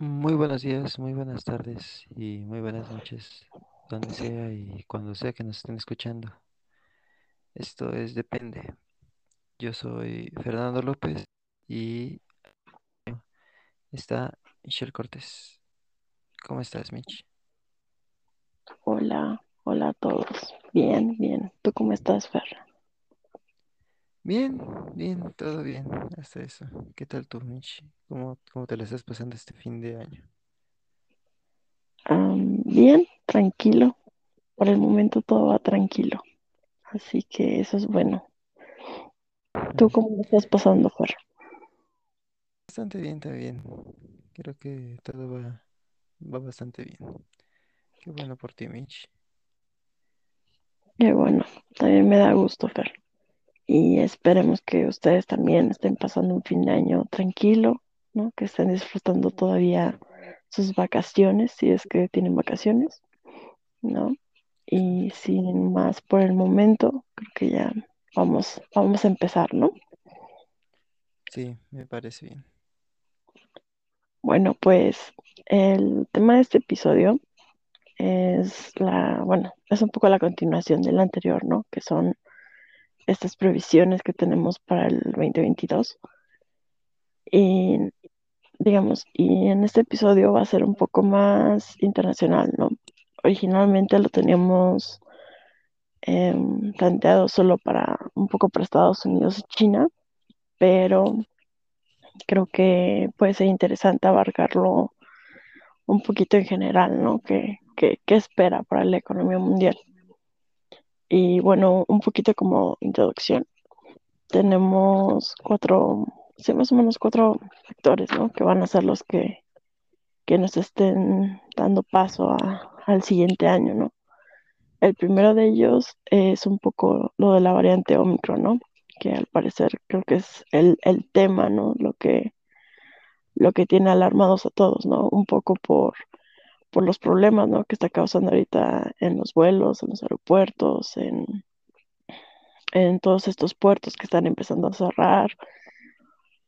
Muy buenos días, muy buenas tardes y muy buenas noches, donde sea y cuando sea que nos estén escuchando. Esto es Depende. Yo soy Fernando López y está Michelle Cortés. ¿Cómo estás, Mitch? Hola, hola a todos. Bien, bien. ¿Tú cómo estás, Fer? Bien, bien, todo bien, hasta eso. ¿Qué tal tú, Mitch? ¿Cómo, cómo te la estás pasando este fin de año? Bien, tranquilo. Por el momento todo va tranquilo. Así que eso es bueno. ¿Tú cómo lo estás pasando, Fer? Bastante bien también. Creo que todo va, va bastante bien. Qué bueno por ti, Mitch. Qué bueno. También me da gusto, Fer. Y esperemos que ustedes también estén pasando un fin de año tranquilo, ¿no? Que estén disfrutando todavía sus vacaciones, si es que tienen vacaciones, ¿no? Y sin más por el momento, creo que ya vamos, vamos a empezar, ¿no? Sí, me parece bien. Bueno, pues el tema de este episodio es la, bueno, es un poco la continuación del anterior, ¿no? Que son estas previsiones que tenemos para el 2022. Y digamos, y en este episodio va a ser un poco más internacional, ¿no? Originalmente lo teníamos em, planteado solo para un poco para Estados Unidos y China, pero creo que puede ser interesante abarcarlo un poquito en general, ¿no? ¿Qué, qué, qué espera para la economía mundial? Y bueno, un poquito como introducción. Tenemos cuatro, sí, más o menos cuatro factores, ¿no? Que van a ser los que, que nos estén dando paso a- al siguiente año, ¿no? El primero de ellos es un poco lo de la variante Omicron, ¿no? Que al parecer creo que es el, el tema, ¿no? Lo que, lo que tiene alarmados a todos, ¿no? Un poco por por los problemas, ¿no? que está causando ahorita en los vuelos, en los aeropuertos, en, en todos estos puertos que están empezando a cerrar,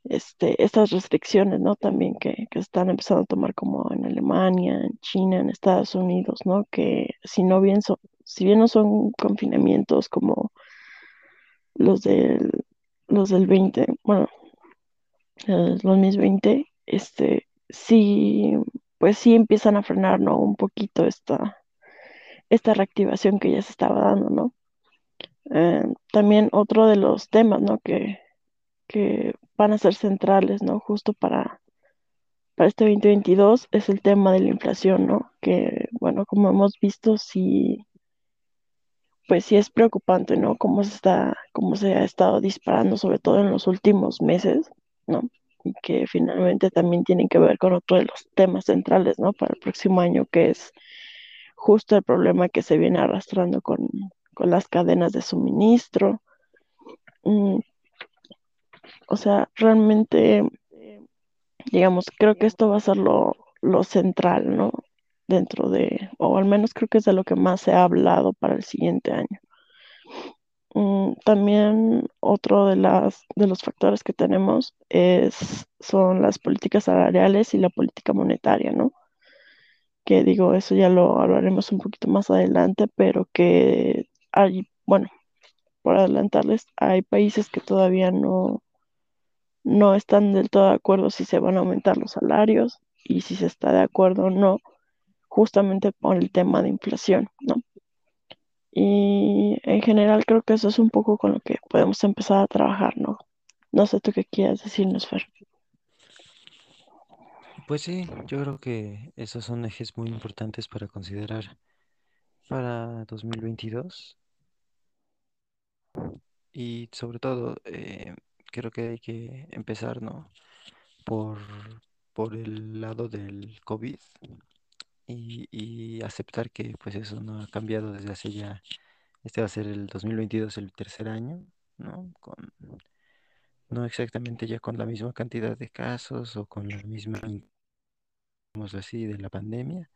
este, estas restricciones, ¿no? También que, que están empezando a tomar como en Alemania, en China, en Estados Unidos, ¿no? Que si no bien son, si bien no son confinamientos como los del, los del 20, bueno, el 2020, este, sí, pues sí empiezan a frenar, ¿no? Un poquito esta, esta reactivación que ya se estaba dando, ¿no? Eh, también otro de los temas, ¿no? Que, que van a ser centrales, ¿no? Justo para, para este 2022 es el tema de la inflación, ¿no? Que, bueno, como hemos visto, sí, pues sí es preocupante, ¿no? Cómo se está, cómo se ha estado disparando, sobre todo en los últimos meses, ¿no? Y que finalmente también tienen que ver con otro de los temas centrales, ¿no? Para el próximo año, que es justo el problema que se viene arrastrando con, con las cadenas de suministro. Mm, O sea, realmente, digamos, creo que esto va a ser lo, lo central, ¿no? Dentro de, o al menos creo que es de lo que más se ha hablado para el siguiente año. Mm, también otro de las, de los factores que tenemos es, son las políticas salariales y la política monetaria, ¿no? Que digo, eso ya lo hablaremos un poquito más adelante, pero que hay, bueno, por adelantarles, hay países que todavía no no están del todo de acuerdo si se van a aumentar los salarios y si se está de acuerdo o no, justamente por el tema de inflación, ¿no? Y en general creo que eso es un poco con lo que podemos empezar a trabajar, ¿no? No sé tú qué quieras decirnos, Fer. Pues sí, yo creo que esos son ejes muy importantes para considerar para 2022 y sobre todo eh, creo que hay que empezar, ¿no? por, por el lado del COVID y, y aceptar que pues eso no ha cambiado desde hace ya, este va a ser el 2022 el tercer año, ¿no? Con, no exactamente ya con la misma cantidad de casos o con la misma, digamos así, de la pandemia,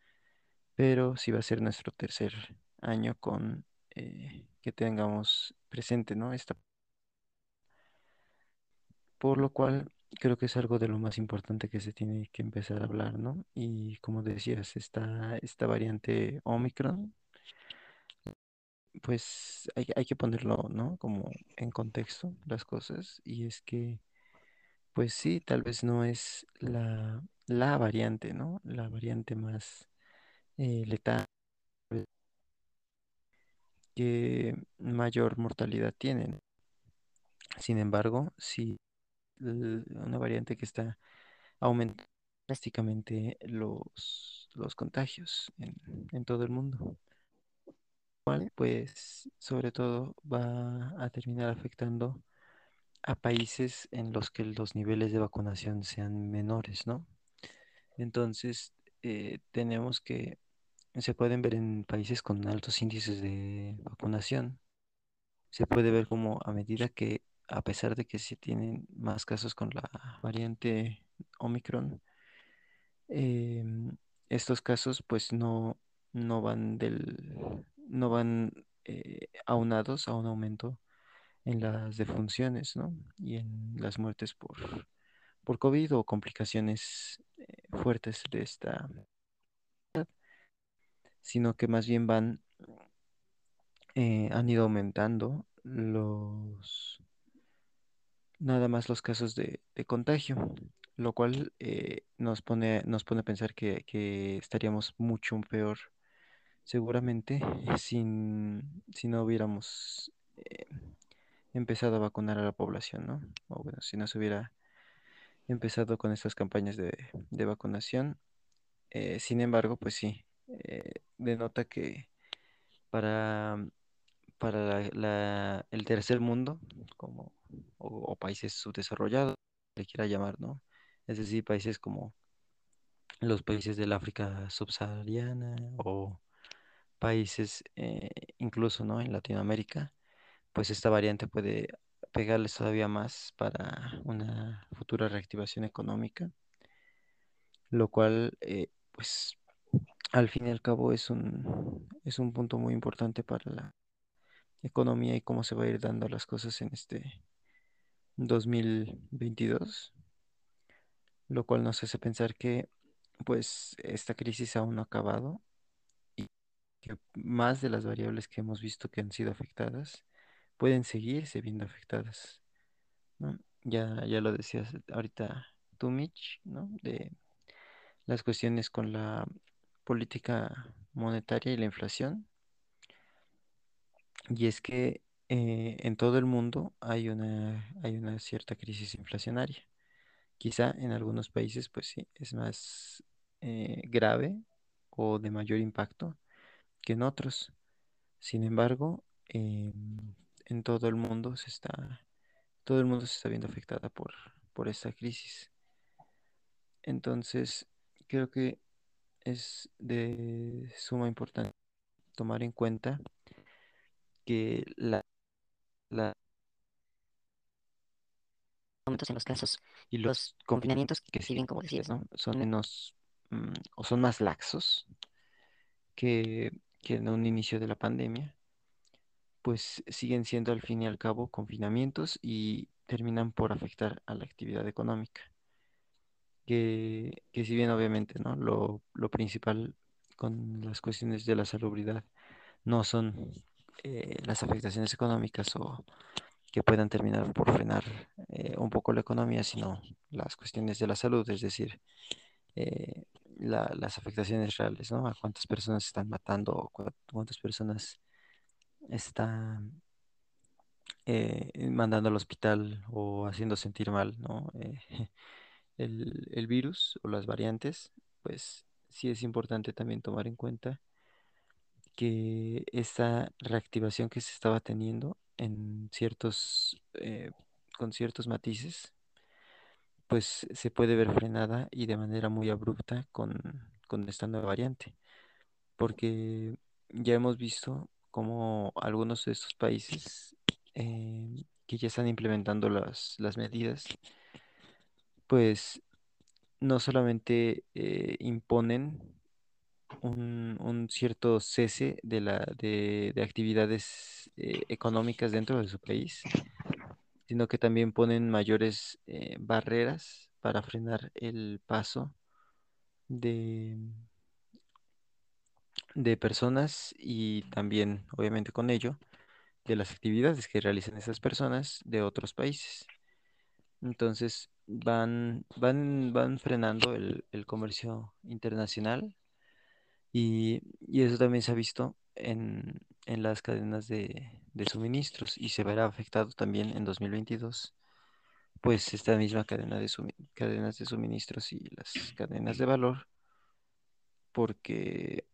pero sí va a ser nuestro tercer año con eh, que tengamos presente, ¿no? Esta, por lo cual creo que es algo de lo más importante que se tiene que empezar a hablar, ¿no? Y como decías, esta, esta variante Omicron, pues hay, hay que ponerlo, ¿no? Como en contexto las cosas. Y es que, pues sí, tal vez no es la, la variante, ¿no? La variante más eh, letal que mayor mortalidad tienen. Sin embargo, sí, una variante que está aumentando drásticamente los, los contagios en, todo el mundo, cual pues sobre todo va a terminar afectando a países en los que los niveles de vacunación sean menores, ¿no? Entonces, eh, tenemos que, se pueden ver en países con altos índices de vacunación, se puede ver como a medida que, a pesar de que se tienen más casos con la variante Omicron, em, estos casos pues no, no van del, no van eh, aunados a un aumento en las defunciones, ¿no? Y en las muertes por, por COVID o complicaciones eh, fuertes de esta, sino que más bien van, eh, han ido aumentando los, nada más los casos de, de contagio, lo cual eh, nos pone, nos pone a pensar que, que estaríamos mucho peor seguramente sin, si no hubiéramos eh, empezado a vacunar a la población, ¿no? O bueno, si no se hubiera empezado con estas campañas de, de vacunación. Eh, sin embargo, pues sí, eh, denota que para, para la- la- el tercer mundo, como, o, países subdesarrollados, le quiera llamar, ¿no? Es decir, países como los países del África subsahariana o países eh, incluso, ¿no? En Latinoamérica, pues esta variante puede pegarles todavía más para una futura reactivación económica, lo cual, eh, pues, al fin y al cabo es un, es un punto muy importante para la economía y cómo se va a ir dando las cosas en este 2022, lo cual nos hace pensar que, pues, esta crisis aún no ha acabado y que más de las variables que hemos visto que han sido afectadas pueden seguirse viendo afectadas. Ya, ya lo decías ahorita tú, Mitch, ¿no? De las cuestiones con la política monetaria y la inflación. Y es que eh, en todo el mundo hay una, hay una cierta crisis inflacionaria. Quizá en algunos países, pues sí, es más eh, grave o de mayor impacto que en otros. Sin embargo, em, en todo el mundo se está, todo el mundo se está viendo afectada por, por esta crisis. Entonces, creo que es de suma importancia tomar en cuenta que la, la- en los casos y los confinamientos que siguen, como decías, ¿no? Son menos mm, o son más laxos que, que en un inicio de la pandemia, pues siguen siendo al fin y al cabo confinamientos y terminan por afectar a la actividad económica. Que, que si bien obviamente, ¿no? Lo, lo principal con las cuestiones de la salubridad no son eh, las afectaciones económicas o que puedan terminar por frenar eh, un poco la economía, sino las cuestiones de la salud, es decir, eh, la- las afectaciones reales, ¿no? A cuántas personas están matando o cuántas personas están eh, mandando al hospital o haciendo sentir mal, ¿no? Eh, el, el virus o las variantes, pues sí es importante también tomar en cuenta que esta reactivación que se estaba teniendo en ciertos, eh, con ciertos matices, pues se puede ver frenada y de manera muy abrupta con, con esta nueva variante, porque ya hemos visto cómo algunos de estos países eh, que ya están implementando las, las medidas, pues no solamente eh, imponen un, un cierto cese de, la, de, de actividades eh, económicas dentro de su país, sino que también ponen mayores eh, barreras para frenar el paso de, de personas y también, obviamente con ello, de las actividades que realizan esas personas de otros países. Entonces van, van, van frenando el, el comercio internacional y, eso también se ha visto en, en las cadenas de, de suministros y se verá afectado también en 2022 pues esta misma cadena de cadenas de suministros y las cadenas de valor porque,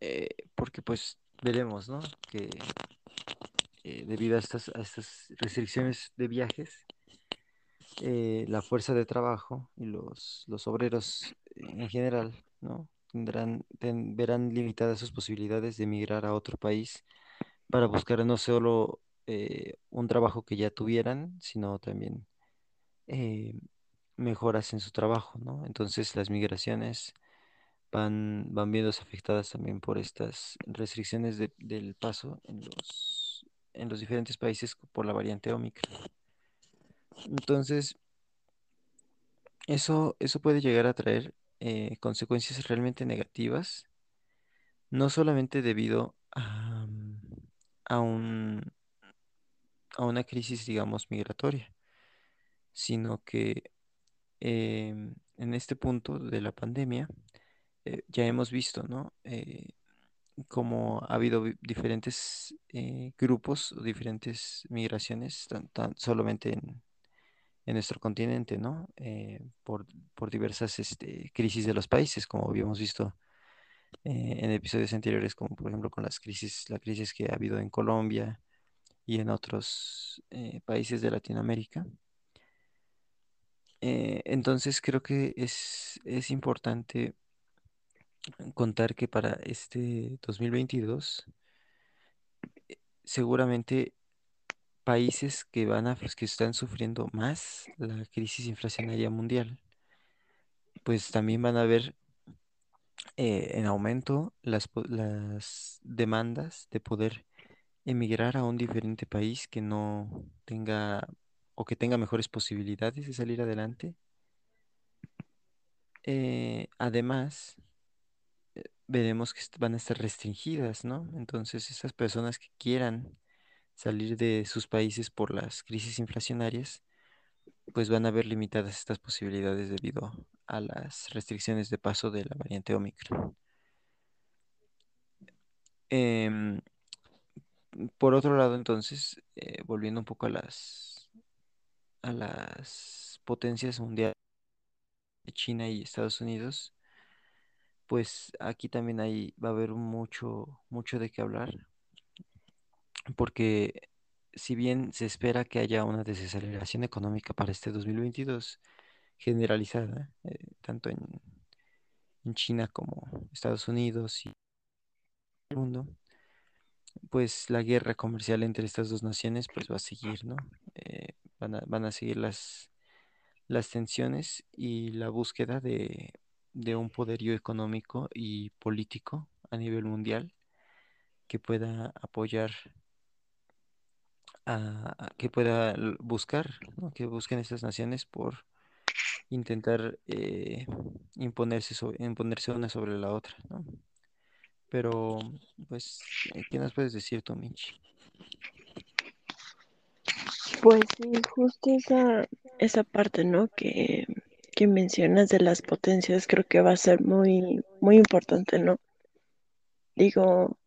eh, porque pues veremos, ¿no? Que eh, debido a estas, a estas restricciones de viajes, eh, la fuerza de trabajo y los, los obreros en general, ¿no? Tendrán, ten- verán limitadas sus posibilidades de emigrar a otro país para buscar no solo eh, un trabajo que ya tuvieran, sino también eh, mejoras en su trabajo, ¿no? Entonces las migraciones van, van viéndose afectadas también por estas restricciones de- del paso en los, en los diferentes países por la variante Omicron. Entonces, eso, eso puede llegar a traer eh, consecuencias realmente negativas, no solamente debido a, mm, a un, a una crisis, digamos, migratoria, sino que em, en este punto de la pandemia eh, ya hemos visto, ¿no? Eh, como ha habido diferentes grupos o diferentes migraciones, solamente en, en nuestro continente, ¿no? Eh, por, por diversas este, crisis de los países, como habíamos visto eh, en episodios anteriores, como por ejemplo con las crisis, la crisis que ha habido en Colombia y en otros eh, países de Latinoamérica. Entonces creo que es, es importante contar que para este 2022 seguramente países que van a, pues, que están sufriendo más la crisis inflacionaria mundial, pues también van a ver eh, en aumento las, las demandas de poder emigrar a un diferente país que no tenga o que tenga mejores posibilidades de salir adelante. Eh, además, veremos que van a estar restringidas, ¿no? Entonces, esas personas que quieran salir de sus países por las crisis inflacionarias, pues van a ver limitadas estas posibilidades debido a las restricciones de paso de la variante Omicron. Em, por otro lado, entonces, eh, volviendo un poco a las, a las potencias mundiales de China y Estados Unidos, pues aquí también hay, va a haber mucho, mucho de qué hablar, porque si bien se espera que haya una desaceleración económica para este 2022 generalizada, eh, tanto en, China como Estados Unidos y el mundo, pues la guerra comercial entre estas dos naciones pues va a seguir, ¿no? Eh, van a, van a seguir las, las tensiones y la búsqueda de, de un poderío económico y político a nivel mundial que pueda apoyar a, que pueda buscar. Que busquen estas naciones por intentar eh, imponerse imponerse una sobre la otra, ¿no? Pero, pues, eh, ¿qué nos puedes decir tú, Mitch? Pues sí, justo esa, esa parte, ¿no? Que, que mencionas de las potencias creo que va a ser muy, muy importante, ¿no? Digo,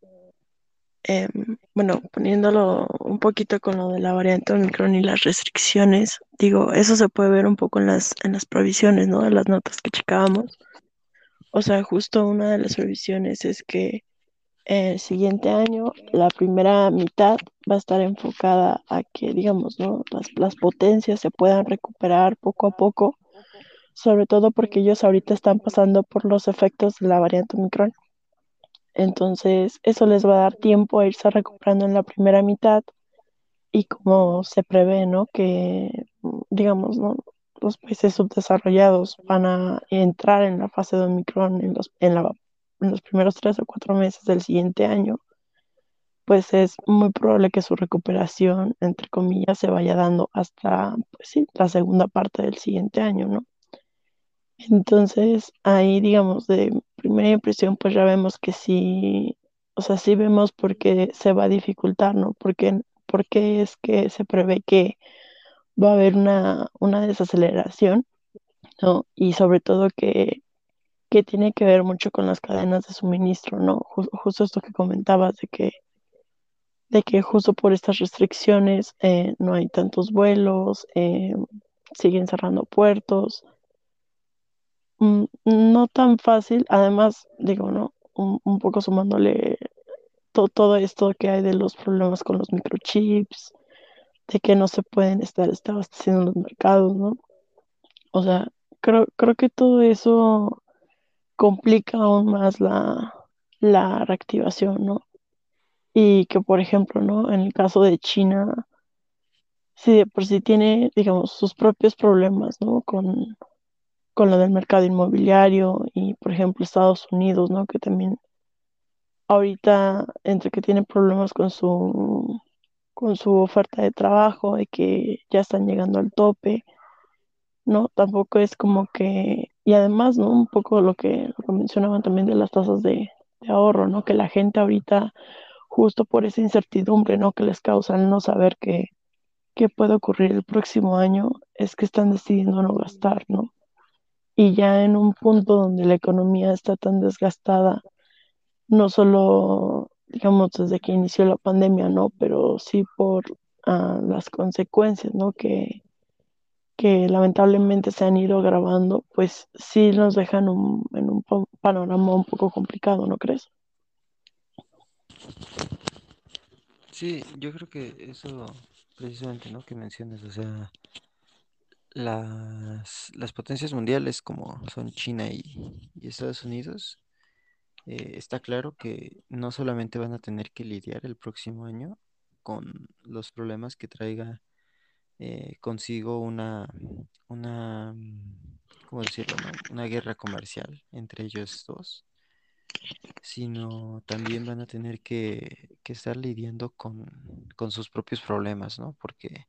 em, bueno, poniéndolo un poquito con lo de la variante Omicron y las restricciones, digo, eso se puede ver un poco en las, en las provisiones, ¿no? De las notas que checábamos. O sea, justo una de las previsiones es que el siguiente año la primera mitad va a estar enfocada a que, digamos, ¿no? Las, las potencias se puedan recuperar poco a poco, sobre todo porque ellos ahorita están pasando por los efectos de la variante Omicron. Entonces, eso les va a dar tiempo a irse recuperando en la primera mitad y como se prevé, ¿no? Que, digamos, ¿no? Los países subdesarrollados van a entrar en la fase de Omicron en los, en la, en los primeros tres o cuatro meses del siguiente año. pues es muy probable que su recuperación, entre comillas, se vaya dando hasta, pues sí, la segunda parte del siguiente año, ¿no? Entonces, ahí, digamos, de primera impresión, pues ya vemos que sí, o sea, sí vemos por qué se va a dificultar, ¿no? Porque, porque es que se prevé que va a haber una, una desaceleración, ¿no? Y sobre todo que, que tiene que ver mucho con las cadenas de suministro, ¿no? Ju- justo esto que comentabas de que, de que justo por estas restricciones eh, no hay tantos vuelos, eh, siguen cerrando puertos no tan fácil, además, digo, ¿no? Un, un poco sumándole to- todo esto que hay de los problemas con los microchips, de que no se pueden estar, abasteciendo en los mercados, ¿no? O sea, creo, creo que todo eso complica aún más la, la reactivación, ¿no? Y que, por ejemplo, ¿no? En el caso de China, si de por sí tiene, digamos, sus propios problemas, ¿no? Con, con lo del mercado inmobiliario y, por ejemplo, Estados Unidos, ¿no? Que también ahorita entre que tiene problemas con su con su oferta de trabajo, de que ya están llegando al tope, ¿no? Tampoco es como que, y además, ¿no? Un poco lo que, mencionaban también de las tasas de, de ahorro, ¿no? Que la gente ahorita, justo por esa incertidumbre, ¿no? Que les causa el no saber qué, qué puede ocurrir el próximo año, es que están decidiendo no gastar, ¿no? Y ya en un punto donde la economía está tan desgastada, no solo, digamos, desde que inició la pandemia, ¿no? Pero sí por ah, las consecuencias, ¿no? Que, que lamentablemente se han ido agravando, pues sí nos dejan un- en un pa- panorama un poco complicado, ¿no crees? Sí, yo creo que eso precisamente, ¿no? Que mencionas, o sea, las, las potencias mundiales como son China y, Estados Unidos, eh, está claro que no solamente van a tener que lidiar el próximo año con los problemas que traiga eh, consigo una, una, mm, ¿cómo decirlo? Una guerra comercial entre ellos dos, sino también van a tener que, que estar lidiando con, con sus propios problemas, ¿no? Porque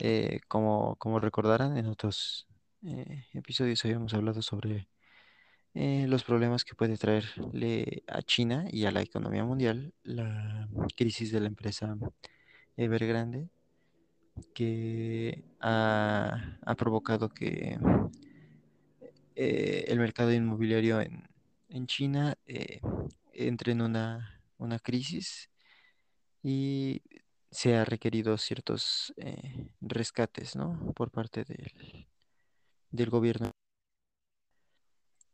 eh, como, como recordarán en otros eh, episodios habíamos hablado sobre eh, los problemas que puede traerle a China y a la economía mundial la crisis de la empresa Evergrande, que ha, ha provocado que eh, el mercado inmobiliario en, en China entre en una, una crisis. Y se ha requerido ciertos eh, rescates, ¿no? por parte del, del gobierno,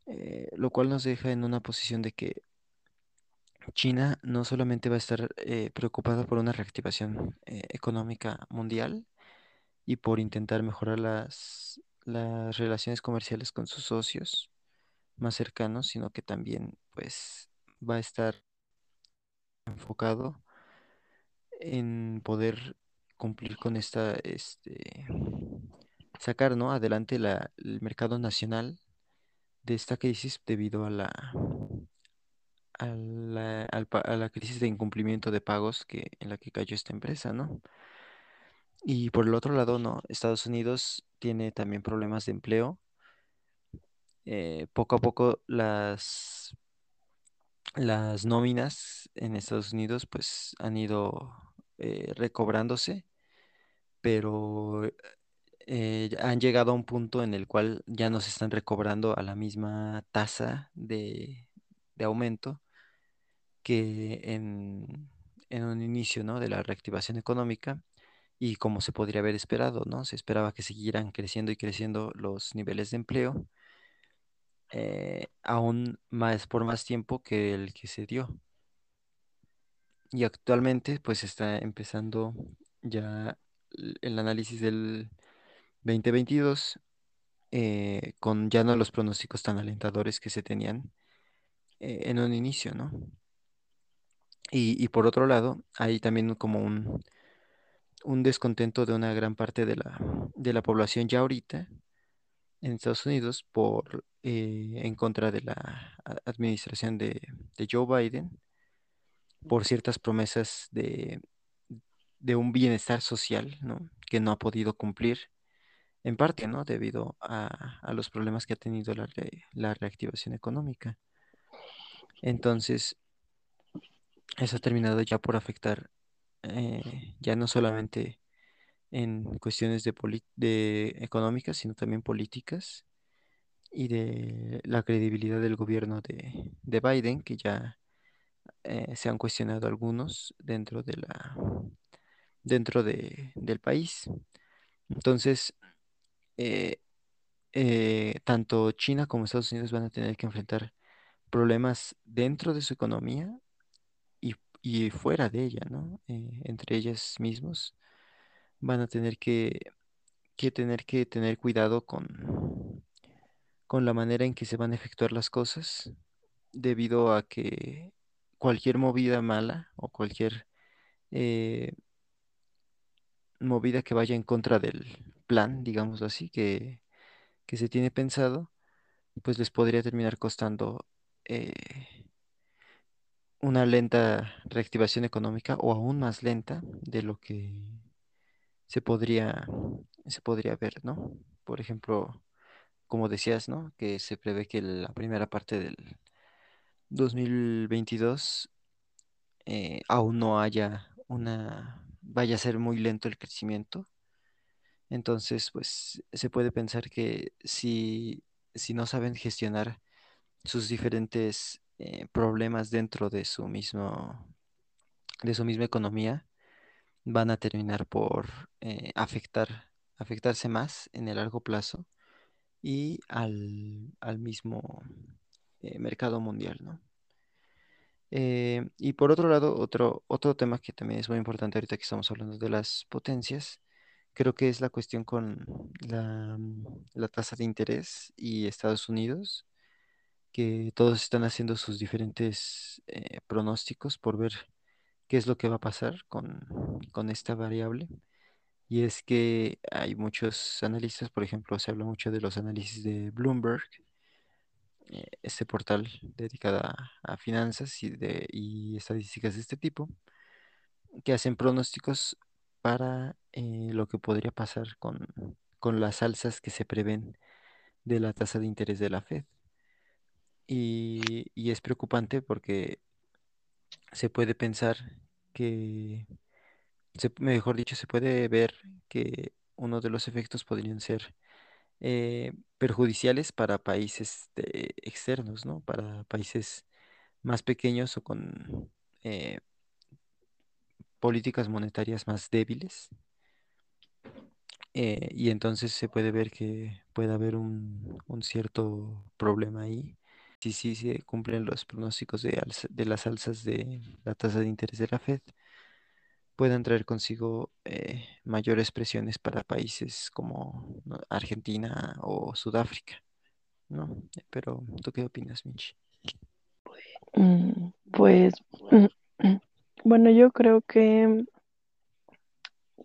eh, lo cual nos deja en una posición de que China no solamente va a estar eh, preocupada por una reactivación eh, económica mundial y por intentar mejorar las, las relaciones comerciales con sus socios más cercanos, sino que también pues va a estar enfocado en poder cumplir con esta, este, sacar, ¿no? adelante la- el mercado nacional de esta crisis debido a la, a la, a la crisis de incumplimiento de pagos que, en la que cayó esta empresa, ¿no? Y por el otro lado, ¿no? Estados Unidos tiene también problemas de empleo. Eh, poco a poco las, las nóminas en Estados Unidos pues han ido eh, recobrándose, pero eh, han llegado a un punto en el cual ya no se están recobrando a la misma tasa de, de aumento que en, en un inicio, ¿no? de la reactivación económica y como se podría haber esperado, ¿no? Se esperaba que siguieran creciendo y creciendo los niveles de empleo, eh, aún más por más tiempo que el que se dio. Y actualmente, pues está empezando ya el análisis del 2022 eh, con ya no los pronósticos tan alentadores que se tenían eh, en un inicio, ¿no? Y, y por otro lado, hay también como un, un descontento de una gran parte de la, de la población ya ahorita en Estados Unidos por eh, en contra de la administración de, de Joe Biden, por ciertas promesas de, de un bienestar social, ¿no? Que no ha podido cumplir, en parte, ¿no? Debido a, a los problemas que ha tenido la, la reactivación económica. Entonces, eso ha terminado ya por afectar eh, ya no solamente en cuestiones de, de económicas, sino también políticas y de la credibilidad del gobierno de, de Biden, que ya eh, se han cuestionado algunos dentro de la, dentro de- del país. Entonces, eh, eh, tanto China como Estados Unidos van a tener que enfrentar problemas dentro de su economía y, y fuera de ella, ¿no? Entre ellas mismos van a tener que, que tener que tener cuidado con, con la manera en que se van a efectuar las cosas, debido a que cualquier movida mala o cualquier eh, movida que vaya en contra del plan, digamos así, que, que se tiene pensado, pues les podría terminar costando eh, una lenta reactivación económica o aún más lenta de lo que se podría, se podría ver, ¿no? Por ejemplo, como decías, ¿no? Que se prevé que la primera parte del 2022 eh, aún no haya una, vaya a ser muy lento el crecimiento. Entonces, pues se puede pensar que si, si no saben gestionar sus diferentes eh, problemas dentro de su mismo, de su misma economía, van a terminar por eh, afectar, afectarse más en el largo plazo y al, al mismo eh, mercado mundial, ¿no? Eh, y por otro lado, otro, otro tema que también es muy importante ahorita que estamos hablando de las potencias, creo que es la cuestión con la, la tasa de interés y Estados Unidos, que todos están haciendo sus diferentes eh, pronósticos por ver qué es lo que va a pasar con, con esta variable. Y es que hay muchos analistas, por ejemplo, se habla mucho de los análisis de Bloomberg, este portal dedicado a, finanzas y, de, y estadísticas de este tipo, que hacen pronósticos para eh, lo que podría pasar con, con las alzas que se prevén de la tasa de interés de la Fed. Y, y es preocupante porque se puede pensar que, mejor dicho, se puede ver que uno de los efectos podrían ser eh, perjudiciales para países de- externos, ¿no? Para países más pequeños o con eh, políticas monetarias más débiles. eh, y entonces se puede ver que puede haber un, un cierto problema ahí. Si se cumplen los pronósticos de, alza- de las alzas de la tasa de interés de la Fed, puedan traer consigo eh, mayores presiones para países como. Argentina o Sudáfrica, ¿no? Pero, ¿tú qué opinas, Minchi? Mm, pues, bueno, yo creo que,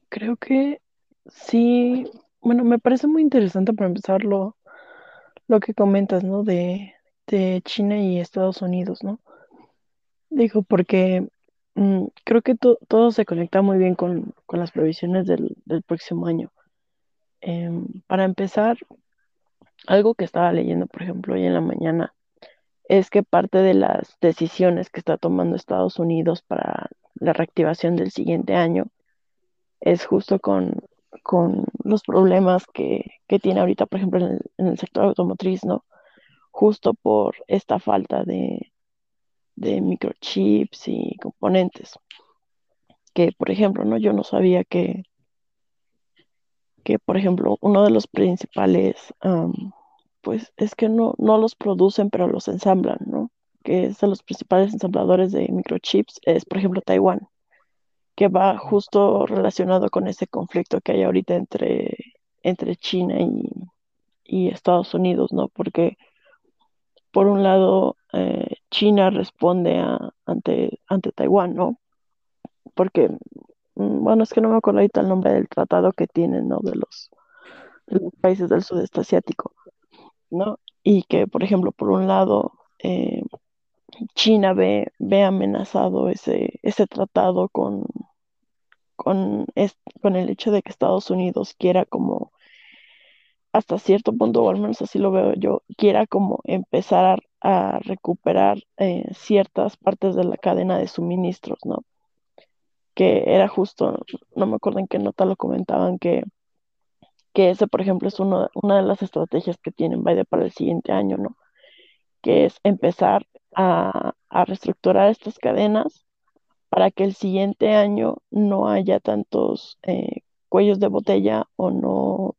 creo que sí, bueno, me parece muy interesante para empezar lo, lo que comentas, ¿no? De, de China y Estados Unidos, ¿no? Digo, porque mm, creo que to- todo se conecta muy bien con, con las previsiones del, del próximo año. Em, para empezar, algo que estaba leyendo, por ejemplo, hoy en la mañana, es que parte de las decisiones que está tomando Estados Unidos para la reactivación del siguiente año es justo con, con los problemas que, que tiene ahorita, por ejemplo, en el, en el sector automotriz, ¿no? Justo por esta falta de, de microchips y componentes. Que, por ejemplo, ¿no? Yo no sabía que, que por ejemplo, uno de los principales, pues es que no, no los producen, pero los ensamblan, ¿no? Que es de los principales ensambladores de microchips, es, por ejemplo, Taiwán, que va justo relacionado con ese conflicto que hay ahorita entre, entre China y, y Estados Unidos, ¿no? Porque por un lado, eh, China responde a- ante, ante Taiwán, ¿no? Porque, mm, bueno, es que no me acuerdo ahorita el nombre del tratado que tienen, ¿no? De los, países del sudeste asiático, ¿no? Y que, por ejemplo, por un lado, eh, China ve, ve amenazado ese, ese tratado con, con, con el hecho de que Estados Unidos quiera como, hasta cierto punto, o al menos así lo veo yo, quiera como empezar a, recuperar eh, ciertas partes de la cadena de suministros, ¿no? Que era justo, no me acuerdo en qué nota lo comentaban, que, que ese, por ejemplo, es una de las estrategias que tienen Biden para el siguiente año, ¿no? Que es empezar a, a reestructurar estas cadenas para que el siguiente año no haya tantos eh, cuellos de botella o no,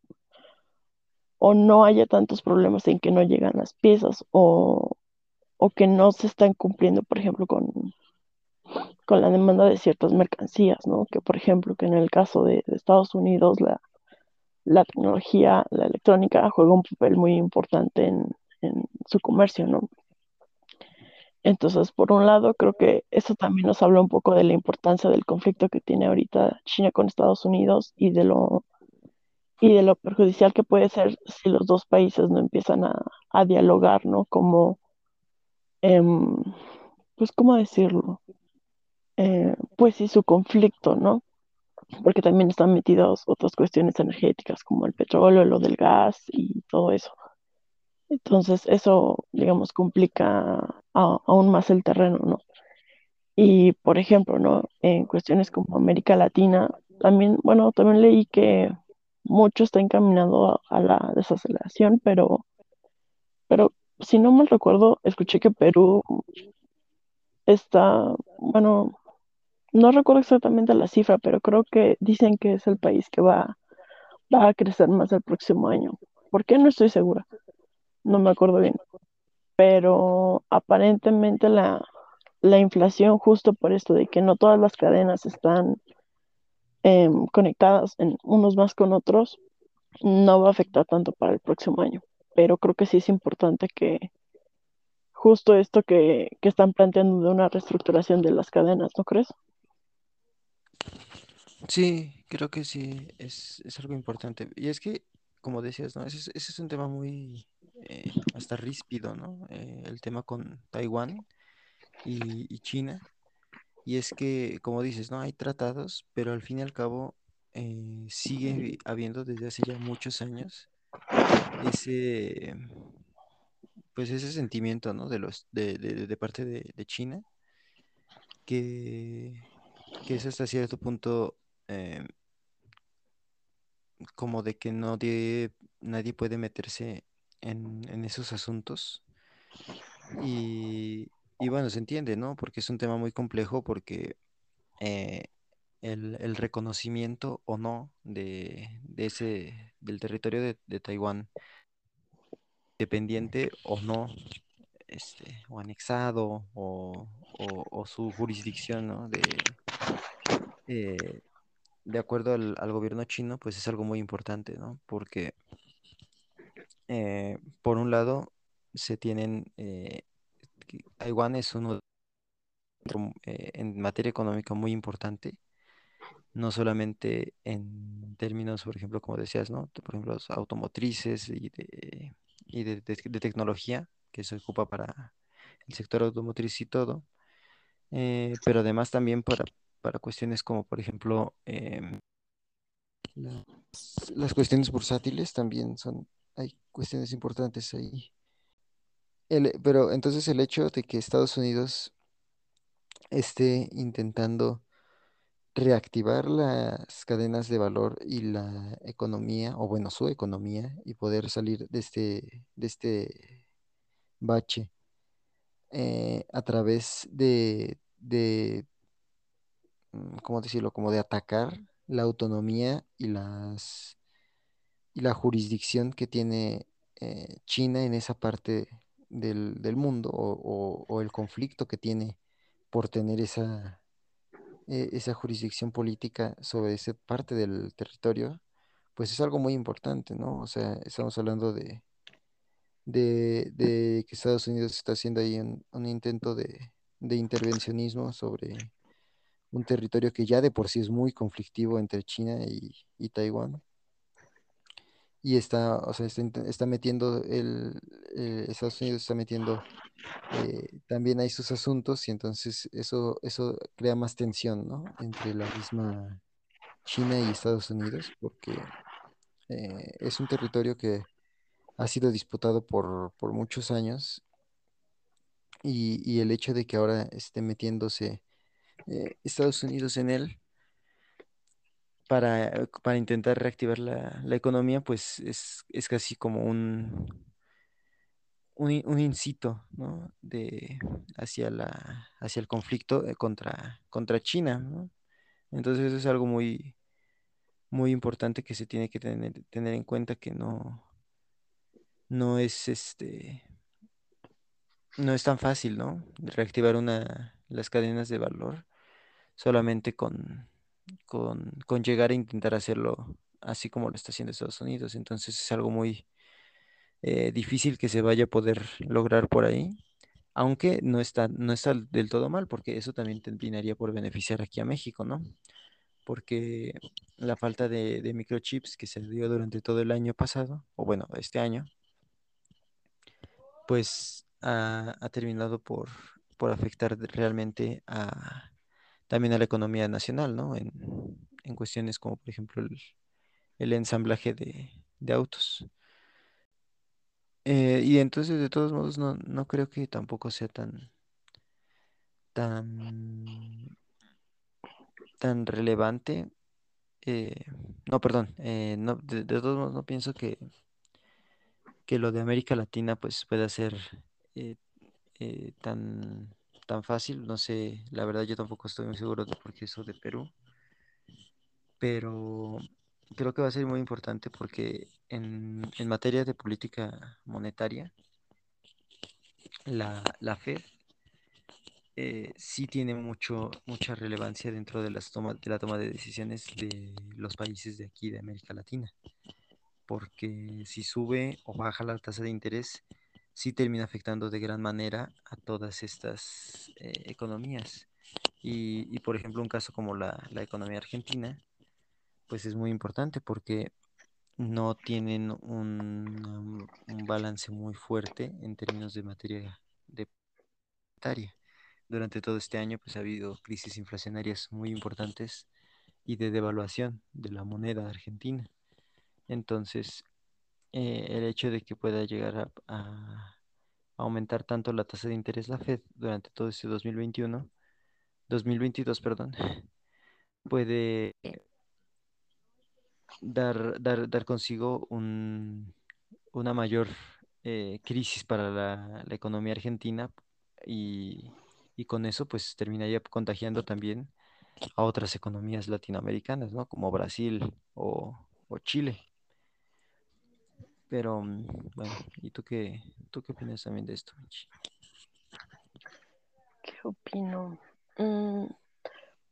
o no haya tantos problemas en que no llegan las piezas o, o que no se están cumpliendo, por ejemplo, con, con la demanda de ciertas mercancías, ¿no? Que, por ejemplo, que en el caso de, Estados Unidos la, la tecnología, la electrónica juega un papel muy importante en, en su comercio, ¿no? Entonces, por un lado, creo que eso también nos habla un poco de la importancia del conflicto que tiene ahorita China con Estados Unidos y de lo, y de lo perjudicial que puede ser si los dos países no empiezan a, a dialogar, ¿no? Como, em, pues, ¿cómo decirlo? Eh, pues sí, su conflicto, ¿no? Porque también están metidos otras cuestiones energéticas como el petróleo, lo del gas y todo eso. Entonces, eso, digamos, complica a- aún más el terreno, ¿no? Y, por ejemplo, ¿no? En cuestiones como América Latina, también, bueno, también leí que mucho está encaminado a, la desaceleración, pero, pero si no mal recuerdo, escuché que Perú está, bueno, no recuerdo exactamente la cifra, pero creo que dicen que es el país que va, va a crecer más el próximo año. ¿Por qué? No estoy segura, no me acuerdo bien, pero aparentemente la, la inflación, justo por esto de que no todas las cadenas están em, conectadas en unos más con otros, no va a afectar tanto para el próximo año. Pero creo que sí es importante que justo esto que, que están planteando de una reestructuración de las cadenas, ¿no crees? Sí, creo que sí, es, es algo importante. Y es que, como decías, ¿no? Ese es, un tema muy, eh, hasta ríspido, ¿no? Eh, el tema con Taiwán y China. Y es que, como dices, ¿no? Hay tratados, pero al fin y al cabo eh, sigue habiendo desde hace ya muchos años ese, pues ese sentimiento, ¿no? De los, de, de, parte de, de China, que, que es hasta cierto punto eh, como de que nadie, nadie puede meterse en, en esos asuntos. Y, y bueno, se entiende, ¿no? Porque es un tema muy complejo porque eh, el, el reconocimiento o no de, de ese, del territorio de, Taiwán, dependiente o no, este, o anexado, o, o- su jurisdicción, ¿no? De, eh, de acuerdo al, gobierno chino, pues es algo muy importante, ¿no? Porque, eh, por un lado, se tienen, Taiwán es uno eh, en materia económica muy importante no solamente en términos, por ejemplo, como decías, ¿no? Por ejemplo, los automotrices y de, y de, de- tecnología que se ocupa para el sector automotriz y todo, eh, pero además también para, para cuestiones como, por ejemplo, em, las cuestiones bursátiles también son, hay cuestiones importantes ahí. El- pero entonces el hecho de que Estados Unidos esté intentando reactivar las cadenas de valor y la economía, o bueno, su economía, y poder salir de este, de este bache eh, a través de, de, mm, ¿cómo decirlo? Como de atacar la autonomía y las y la jurisdicción que tiene eh, China en esa parte del, del mundo, o, o el conflicto que tiene por tener esa eh, esa jurisdicción política sobre esa parte del territorio, pues es algo muy importante, ¿no? O sea, estamos hablando de, de, de que Estados Unidos está haciendo ahí un, un intento de, de intervencionismo sobre un territorio que ya de por sí es muy conflictivo entre China y, y Taiwán. Y está, o sea, está, está metiendo el, eh, Estados Unidos está metiendo eh, también hay sus asuntos y entonces eso, eso crea más tensión, ¿no? Entre la misma China y Estados Unidos, porque eh, es un territorio que ha sido disputado por, por muchos años y, y el hecho de que ahora esté metiéndose Estados Unidos en él para, para intentar reactivar la, la economía, pues es, es casi como un, un, un incito, ¿no? de, hacia la, hacia el conflicto eh, contra, contra China. Entonces eso es algo muy, muy importante que se tiene que tener, tener en cuenta que no, no es este, no es tan fácil, ¿no? Reactivar una, las cadenas de valor solamente con, con, con llegar a intentar hacerlo así como lo está haciendo Estados Unidos. Entonces es algo muy eh, difícil que se vaya a poder lograr por ahí. Aunque no está, no está del todo mal, porque eso también terminaría por beneficiar aquí a México, ¿no? Porque la falta de, de microchips que se dio durante todo el año pasado, o bueno, este año, pues ha, ha terminado por, por afectar realmente a, también a la economía nacional, ¿no? En, en cuestiones como, por ejemplo, el, ensamblaje de, de autos. Eh, y entonces, de todos modos, no, no creo que tampoco sea tan, tan, tan relevante. eh, no, perdón, eh, de, de todos modos no pienso que, que lo de América Latina pues pueda ser tan, tan fácil. No sé, la verdad yo tampoco estoy muy seguro de por qué eso de Perú, pero creo que va a ser muy importante porque en, en materia de política monetaria, la, la Fed eh, sí tiene mucho, mucha relevancia dentro de las toma, de la toma de decisiones de los países de aquí, de América Latina, porque si sube o baja la tasa de interés, sí termina afectando de gran manera a todas estas eh, economías. Y, y, por ejemplo, un caso como la, la economía argentina, pues es muy importante porque no tienen un, un balance muy fuerte en términos de materia de. Durante todo este año, pues ha habido crisis inflacionarias muy importantes y de devaluación de la moneda argentina. Entonces, eh, el hecho de que pueda llegar a, a aumentar tanto la tasa de interés la Fed durante todo este 2021, 2022, perdón, puede dar, dar, dar consigo un, una mayor eh, crisis para la, la economía argentina y, y con eso pues terminaría contagiando también a otras economías latinoamericanas, ¿no? Como Brasil o, o Chile. Pero mm, bueno, ¿y tú qué, tú qué opinas también de esto, Michi? ¿Qué opino? Mm,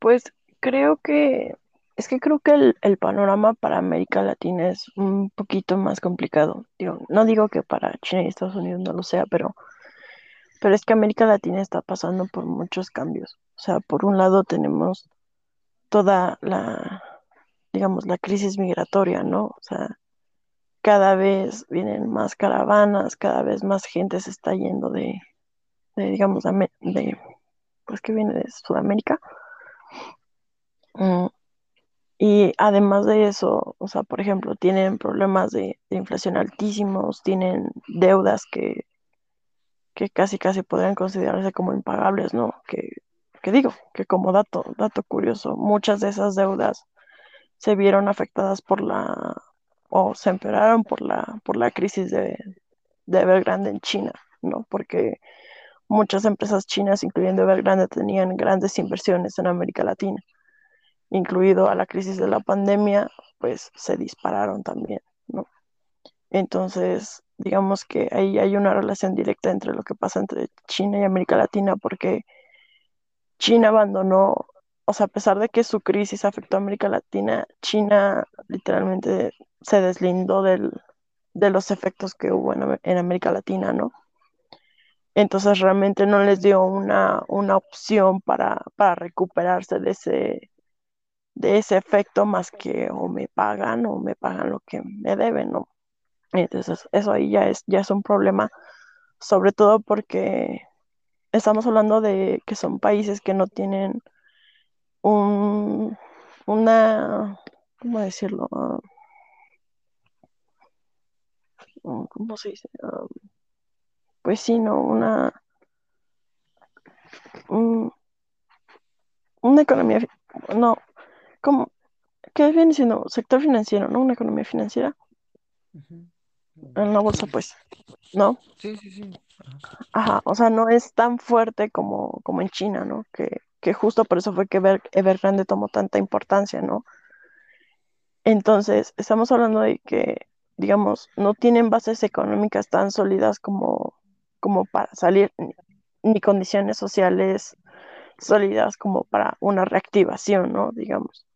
pues creo que, es que creo que el, el panorama para América Latina es un poquito más complicado. Digo, no digo que para China y Estados Unidos no lo sea, pero, pero es que América Latina está pasando por muchos cambios. O sea, por un lado tenemos toda la, digamos, la crisis migratoria, ¿no? O sea, cada vez vienen más caravanas, cada vez más gente se está yendo de, digamos, de, pues que viene de Sudamérica. Mm, Y además de eso, o sea, por ejemplo, tienen problemas de, de inflación altísimos, tienen deudas que, que casi casi podrían considerarse como impagables, ¿no? Que, que digo, que como dato, dato curioso, muchas de esas deudas se vieron afectadas por la, o se empeoraron por la, por la crisis de, de Evergrande en China, ¿no? Porque muchas empresas chinas, incluyendo Evergrande, tenían grandes inversiones en América Latina, incluido a la crisis de la pandemia, pues se dispararon también, ¿no? Entonces, digamos que ahí hay una relación directa entre lo que pasa entre China y América Latina, porque China abandonó, o sea, a pesar de que su crisis afectó a América Latina, China literalmente se deslindó del, de los efectos que hubo en, Am- en América Latina, ¿no? Entonces realmente no les dio una, una opción para, para recuperarse de ese, de ese efecto más que o me pagan o me pagan lo que me deben, ¿no? Entonces eso ahí ya es, ya es un problema sobre todo porque estamos hablando de que son países que no tienen un, una, ¿cómo decirlo? ¿Cómo se dice? Pues sí, no, una, un- una economía, no, ¿cómo? ¿Qué viene siendo? Sector financiero, ¿no? Una economía financiera Ujú. en la bolsa, pues, ¿no? sí, sí, sí. Ajá. Ajá, o sea, no es tan fuerte como, como en China, ¿no? Que, que justo por eso fue que Ever- Evergrande tomó tanta importancia, ¿no? Entonces, estamos hablando de que, digamos, no tienen bases económicas tan sólidas como, como para salir, ni, condiciones sociales sólidas como para una reactivación, ¿no? Digamos.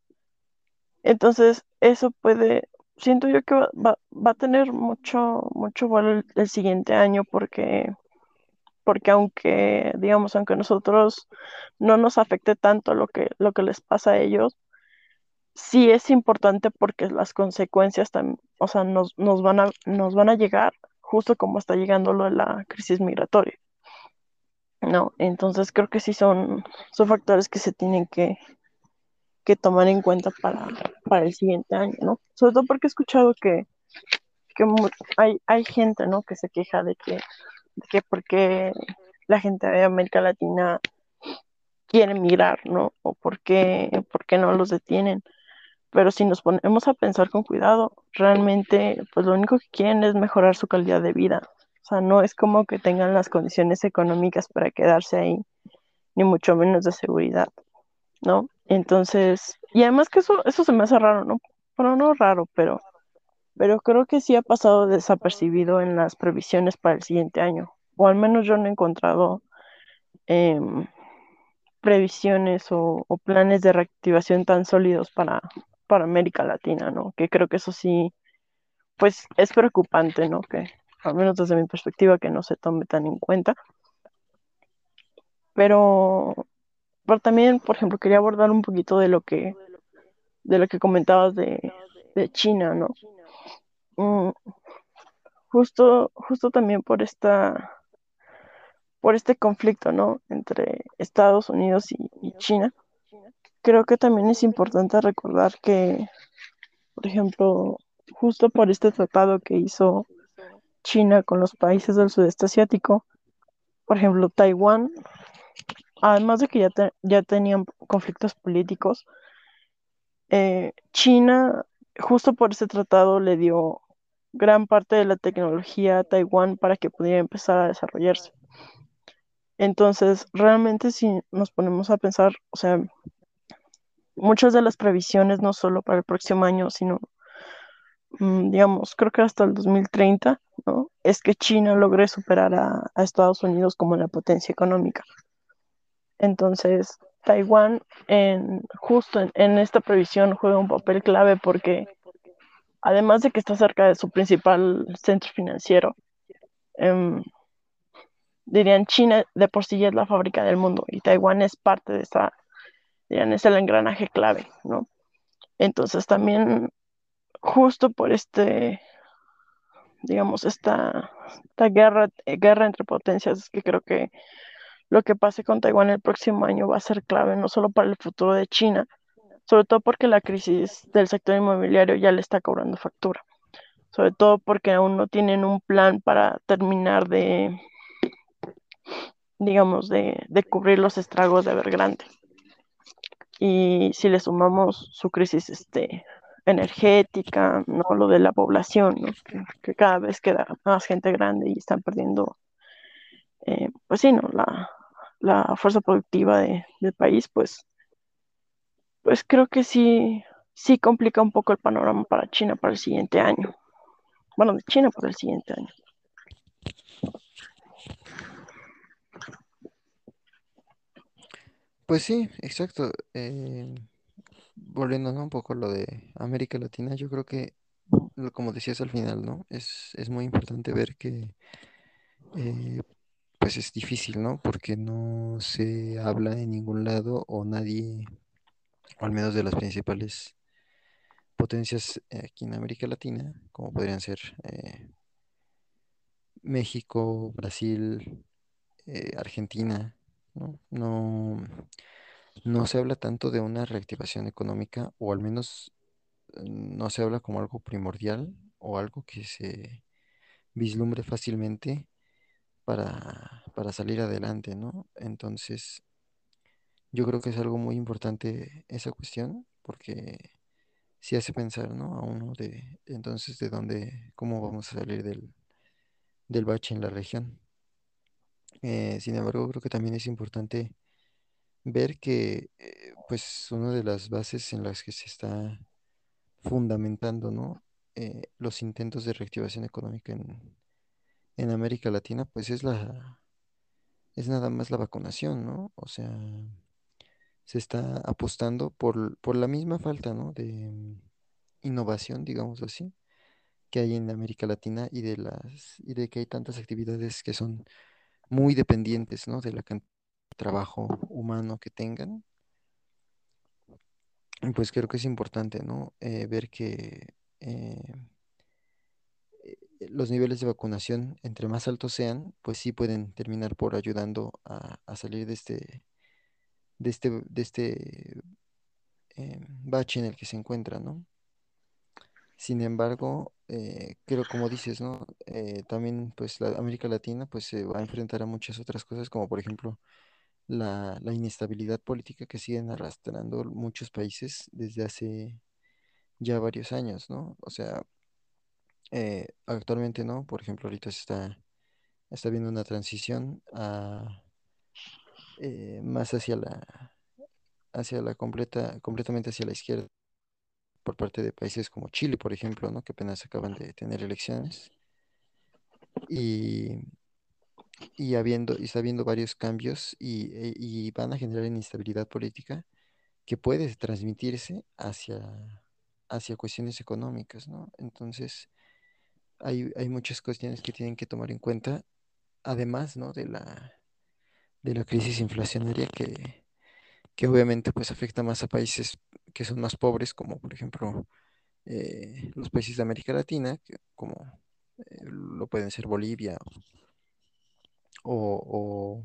Entonces, eso puede, siento yo que va, va- va a tener mucho, mucho valor el, el siguiente año porque, porque aunque, digamos, aunque nosotros no nos afecte tanto lo que, lo que les pasa a ellos, sí es importante porque las consecuencias también, o sea, nos, nos van a, nos van a llegar justo como está llegando lo de la crisis migratoria, ¿no? Entonces creo que sí son, son factores que se tienen que, que tomar en cuenta para, para el siguiente año, ¿no? Sobre todo porque he escuchado que, que hay, hay gente, ¿no? Que se queja de que, de que porque la gente de América Latina quiere migrar, ¿no? O por qué, por qué no los detienen. Pero si nos ponemos a pensar con cuidado, realmente, pues lo único que quieren es mejorar su calidad de vida. O sea, no es como que tengan las condiciones económicas para quedarse ahí, ni mucho menos de seguridad, ¿no? Entonces, y además que eso, eso se me hace raro, ¿no? Bueno, no raro, pero, pero creo que sí ha pasado desapercibido en las previsiones para el siguiente año. O al menos yo no he encontrado em, previsiones o, o planes de reactivación tan sólidos para, para América Latina, ¿no? Que creo que eso sí pues es preocupante, ¿no? Que al menos desde mi perspectiva que no se tome tan en cuenta. Pero, también, por ejemplo, quería abordar un poquito de lo que, de lo que comentabas de, China, ¿no? Mm, justo, justo también por esta, por este conflicto, ¿no? Entre Estados Unidos y China. Creo que también es importante recordar que, por ejemplo, justo por este tratado que hizo China con los países del sudeste asiático, por ejemplo, Taiwán además de que ya, ya tenían conflictos políticos, eh, China, justo por ese tratado, le dio gran parte de la tecnología a Taiwán para que pudiera empezar a desarrollarse. Entonces, realmente si nos ponemos a pensar, o sea, muchas de las previsiones, no solo para el próximo año, sino, mm, digamos, creo que hasta el 2030, ¿no? Es que China logre superar a, Estados Unidos como la potencia económica. Entonces, Taiwán en, justo en, en esta previsión juega un papel clave porque además de que está cerca de su principal centro financiero, em, dirían China de por sí ya es la fábrica del mundo y Taiwán es parte de esa, es el engranaje clave, ¿no? Entonces también justo por este, digamos, esta, esta guerra, eh, guerra entre potencias, es que creo que lo que pase con Taiwán el próximo año va a ser clave, no solo para el futuro de China, sobre todo porque la crisis del sector inmobiliario ya le está cobrando factura, sobre todo porque aún no tienen un plan para terminar de, digamos, de, de cubrir los estragos de Evergrande. Y si le sumamos su crisis este, energética, ¿no? lo de la población, ¿no? que, cada vez queda más gente grande y están perdiendo, eh, pues sí, ¿no? la, la fuerza productiva de, del país, pues, pues creo que sí, sí complica un poco el panorama para China para el siguiente año. Bueno, de China para el siguiente año. Pues sí, exacto. Eh, volviendo, un poco a lo de América Latina, yo creo que, como decías al final, ¿no? Es, es muy importante ver que, eh, pues es difícil, ¿no? Porque no se habla en ningún lado o nadie, o al menos de las principales potencias eh, aquí en América Latina, como podrían ser eh, México, Brasil, eh, Argentina, ¿no? No, no se habla tanto de una reactivación económica, o al menos eh, no se habla como algo primordial o algo que se vislumbre fácilmente para, para salir adelante, ¿no? Entonces, yo creo que es algo muy importante esa cuestión, porque sí hace pensar, ¿no? A uno de, entonces, de dónde, cómo vamos a salir del, del bache en la región. Eh, sin embargo, creo que también es importante ver que, eh, pues, una de las bases en las que se está fundamentando, ¿no? Eh, los intentos de reactivación económica en, en América Latina, pues es la, es nada más la vacunación, ¿no? O sea, se está apostando por, por la misma falta, ¿no? de mm, innovación, digamos así, que hay en América Latina y de las, y de que hay tantas actividades que son muy dependientes, ¿no? de la cantidad de trabajo humano que tengan. Pues creo que es importante, ¿no? Eh, ver que eh, los niveles de vacunación, entre más altos sean, pues sí pueden terminar por ayudando a, salir de este, de este, de este eh, bache en el que se encuentra, ¿no? Sin embargo, eh, creo, como dices, ¿no? Eh, también, pues, la América Latina, pues, se va a enfrentar a muchas otras cosas, como por ejemplo la, la inestabilidad política que siguen arrastrando muchos países desde hace ya varios años, ¿no? O sea, eh, actualmente, ¿no? Por ejemplo, ahorita se está, está viendo una transición a, eh, más hacia la, hacia la completa, completamente hacia la izquierda por parte de países como Chile, por ejemplo, ¿no? Que apenas acaban de tener elecciones y, y habiendo, y está habiendo varios cambios y, e- y van a generar inestabilidad política que puede transmitirse hacia, hacia cuestiones económicas, ¿no? Entonces, hay, hay muchas cuestiones que tienen que tomar en cuenta, además, ¿no? De la, de la crisis inflacionaria que, que obviamente pues afecta más a países que son más pobres, como por ejemplo eh, los países de América Latina, como eh, lo pueden ser Bolivia o, o-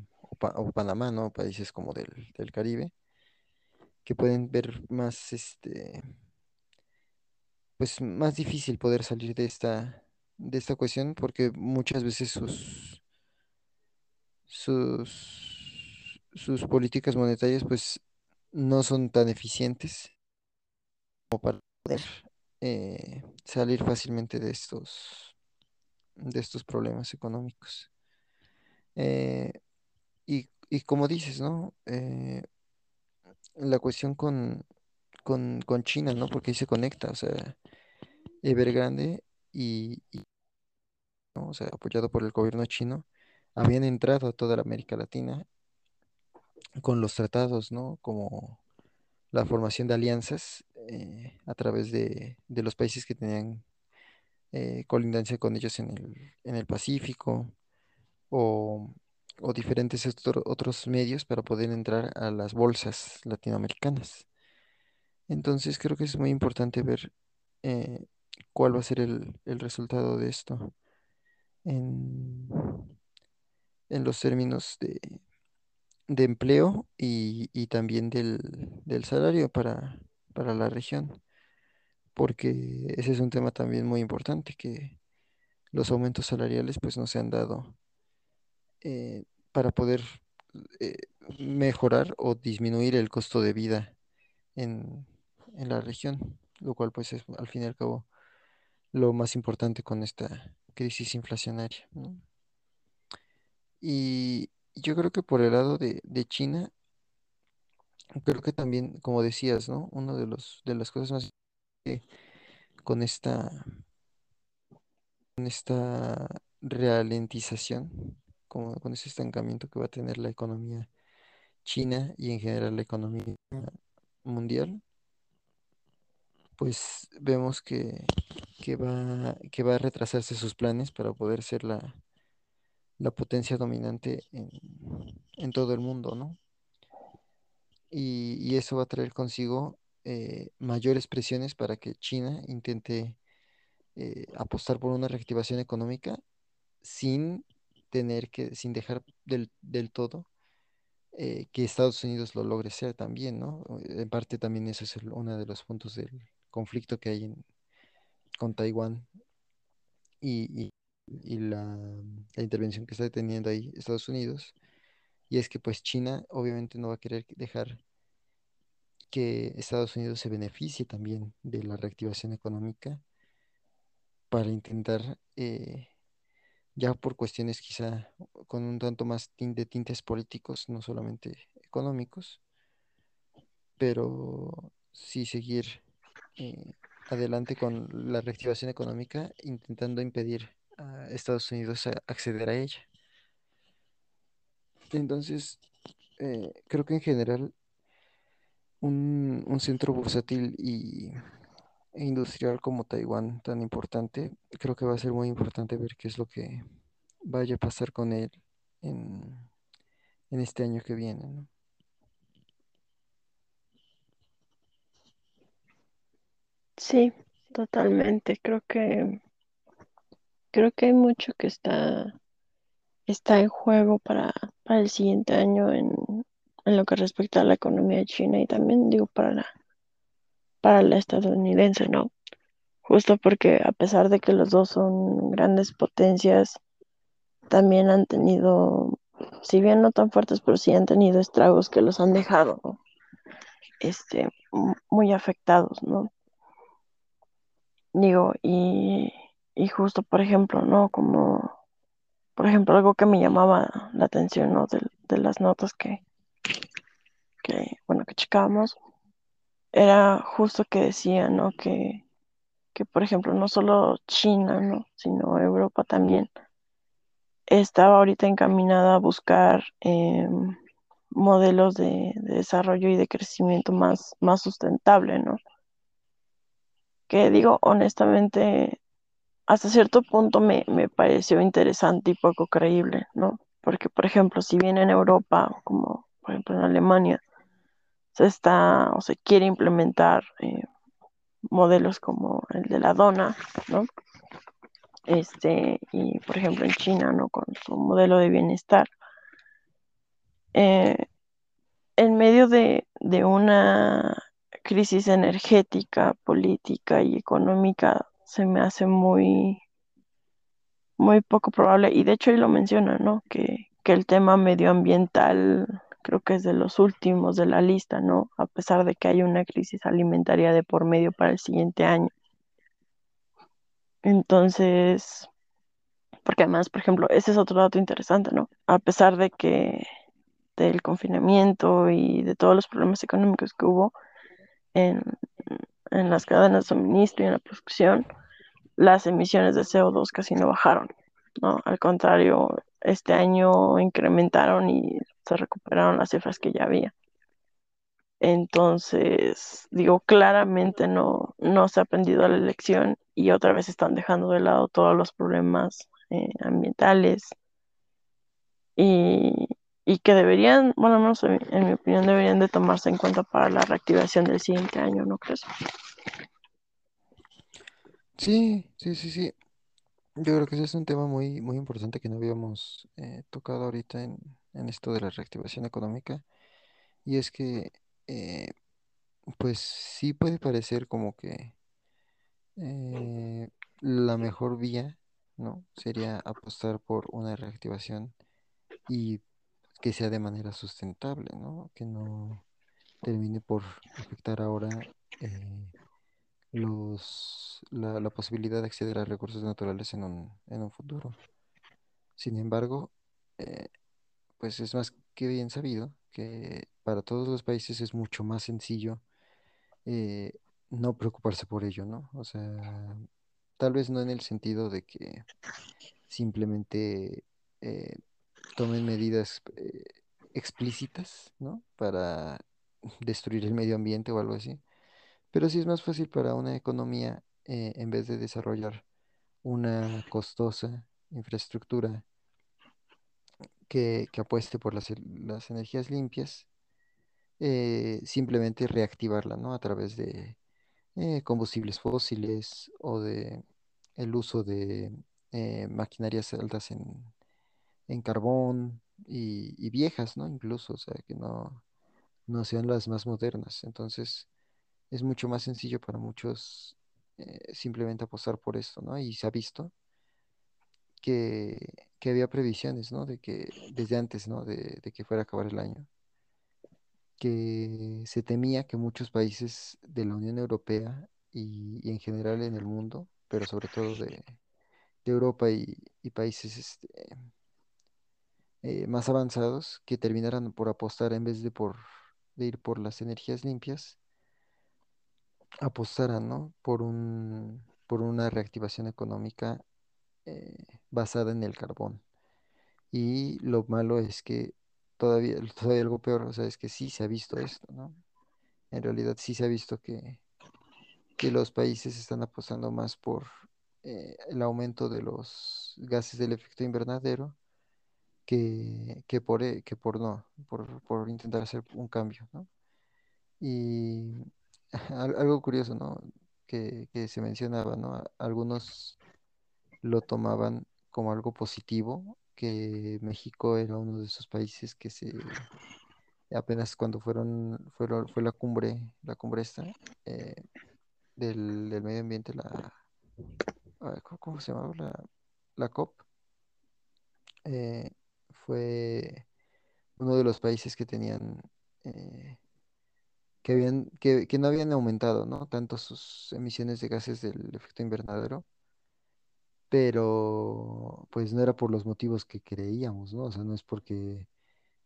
o Panamá, ¿no? Países como del, del Caribe, que pueden ver más, este, pues más difícil poder salir de esta, de esta cuestión, porque muchas veces sus, sus, sus políticas monetarias, pues no son tan eficientes eh, salir fácilmente de estos, de estos problemas económicos. Eh, y, y como dices, ¿no? Eh, la cuestión con, con, con China, ¿no? Porque ahí se conecta, o sea, Evergrande y, y, ¿no? O sea, apoyado por el gobierno chino, habían entrado a toda la América Latina con los tratados, ¿no? Como la formación de alianzas eh, a través de, de los países que tenían eh, colindancia con ellos en el, en el Pacífico o, o diferentes otro- otros medios para poder entrar a las bolsas latinoamericanas. Entonces creo que es muy importante ver eh, cuál va a ser el, el resultado de esto en, en los términos de, de empleo y, y también del, del salario para, para la región, porque ese es un tema también muy importante, que los aumentos salariales pues no se han dado eh, para poder eh, mejorar o disminuir el costo de vida en, en la región, lo cual pues es al fin y al cabo lo más importante con esta crisis inflacionaria. Y yo creo que por el lado de, China, creo que también, como decías, ¿no? Una de los, de las cosas más que con esta, con esta ralentización, como con ese estancamiento que va a tener la economía china y en general la economía mundial, pues vemos que, que va, que va a retrasarse sus planes para poder ser la, la potencia dominante en, en todo el mundo, ¿no? Y, y eso va a traer consigo eh, mayores presiones para que China intente eh, apostar por una reactivación económica sin tener que, sin dejar del, del todo eh, que Estados Unidos lo logre ser también, ¿no? En parte también ese es el- uno de los puntos del conflicto que hay en- con Taiwán y- y la, la intervención que está teniendo ahí Estados Unidos. Y es que pues China obviamente no va a querer dejar que Estados Unidos se beneficie también de la reactivación económica para intentar, eh, ya por cuestiones quizá con un tanto más de tintes políticos, no solamente económicos, pero sí seguir eh, adelante con la reactivación económica, intentando impedir Estados Unidos a acceder a ella. Entonces, eh, creo que en general un, un centro bursátil y, e industrial como Taiwán, tan importante, creo que va a ser muy importante ver qué es lo que vaya a pasar con él en, en este año que viene. Sí, totalmente. Creo que, creo que hay mucho que está, está en juego para, para el siguiente año en, en lo que respecta a la economía China y también digo para la, para la estadounidense, ¿no? Justo porque a pesar de que los dos son grandes potencias, también han tenido, si bien no tan fuertes, pero sí han tenido estragos que los han dejado, este, mu- muy afectados, ¿no? Digo, y, y justo, por ejemplo, ¿no? Como, por ejemplo, algo que me llamaba la atención, ¿no? De, de las notas que, que, bueno, que checábamos, era justo que decía, ¿no? Que, que, por ejemplo, no solo China, ¿no? Sino Europa también estaba ahorita encaminada a buscar em, modelos de, de desarrollo y de crecimiento más, más sustentable, ¿no? Que digo, honestamente, hasta cierto punto me, me pareció interesante y poco creíble, ¿no? Porque, por ejemplo, si bien en Europa, como por ejemplo en Alemania, se está o se quiere implementar eh, modelos como el de la dona, ¿no? Este, y por ejemplo en China, ¿no? Con su modelo de bienestar. eh, en medio de, de una crisis energética, política y económica, se me hace muy muy poco probable, y de hecho ahí lo menciona, ¿no? Que, que el tema medioambiental creo que es de los últimos de la lista, ¿no? A pesar de que hay una crisis alimentaria de por medio para el siguiente año. Entonces, porque además, por ejemplo, ese es otro dato interesante, ¿no? A pesar de que del confinamiento y de todos los problemas económicos que hubo en, en las cadenas de suministro y en la producción, las emisiones de CO2 casi no bajaron, ¿no? Al contrario, este año incrementaron y se recuperaron las cifras que ya había. Entonces, digo, claramente no, no se ha aprendido la lección y otra vez están dejando de lado todos los problemas eh, ambientales y, y que deberían, bueno, no sé, en mi opinión, deberían de tomarse en cuenta para la reactivación del siguiente año, ¿no crees? Sí, sí, sí, sí. Yo creo que ese es un tema muy, muy importante que no habíamos eh, tocado ahorita en, en esto de la reactivación económica. Y es que, eh, pues sí puede parecer como que eh, la mejor vía, ¿no? Sería apostar por una reactivación y que sea de manera sustentable, ¿no? Que no termine por afectar ahora eh, los, la, la posibilidad de acceder a recursos naturales en un, en un futuro. Sin embargo, eh, pues es más que bien sabido que para todos los países es mucho más sencillo eh, no preocuparse por ello, ¿no? O sea, tal vez no en el sentido de que simplemente eh, tomen medidas explícitas, ¿no? Para destruir el medio ambiente o algo así. Pero sí es más fácil para una economía, eh, en vez de desarrollar una costosa infraestructura que, apueste por las, energías limpias, eh, simplemente reactivarla, ¿no? A través de eh, combustibles fósiles o de el uso de maquinarias altas en, en carbón y, y viejas, ¿no? Incluso, o sea, que no, no sean las más modernas. Entonces, es mucho más sencillo para muchos eh, simplemente apostar por esto, ¿no? Y se ha visto que, había previsiones, ¿no? De que desde antes, ¿no? De, que fuera a acabar el año, que se temía que muchos países de la Unión Europea y, en general en el mundo, pero sobre todo de, Europa y, y países este, eh, más avanzados, que terminaran por apostar en vez de por de ir por las energías limpias, apostaran, ¿no? Por un, por una reactivación económica eh, basada en el carbón. Y lo malo es que todavía, todavía algo peor, o sea, es que sí se ha visto esto, ¿no? En realidad sí se ha visto que, que los países están apostando más por eh, el aumento de los gases del efecto invernadero que, que por, eh, que por no, por, por intentar hacer un cambio, ¿no? Y algo curioso, ¿no? Que, que se mencionaba, ¿no? Algunos lo tomaban como algo positivo, que México era uno de esos países que se, apenas cuando fueron, fueron, fue la cumbre, la cumbre esta, eh, del, del medio ambiente, la, ah, ¿cómo cómo se llamaba? La, la COP, eh, fue uno de los países que tenían, eh, que habían, que, que no habían aumentado, ¿no? Tanto sus emisiones de gases del efecto invernadero pero pues no era por los motivos que creíamos, ¿no? O sea, no es porque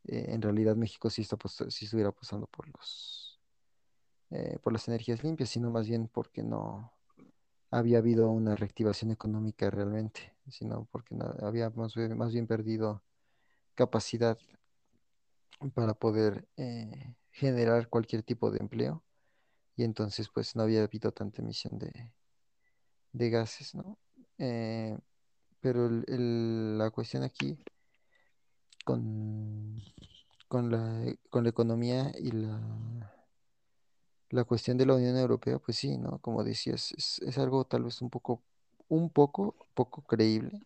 eh, en realidad México sí está sí estuviera apostando por los eh, por las energías limpias, sino más bien porque no había habido una reactivación económica realmente, sino porque no, había más bien, más bien perdido capacidad para poder eh, generar cualquier tipo de empleo y entonces pues no había habido tanta emisión de, de gases, ¿no? Eh, pero el- el- la cuestión aquí con, con la, con la economía y la, la cuestión de la Unión Europea, pues sí, ¿no? Como decías, es, es algo tal vez un poco, un poco, poco creíble,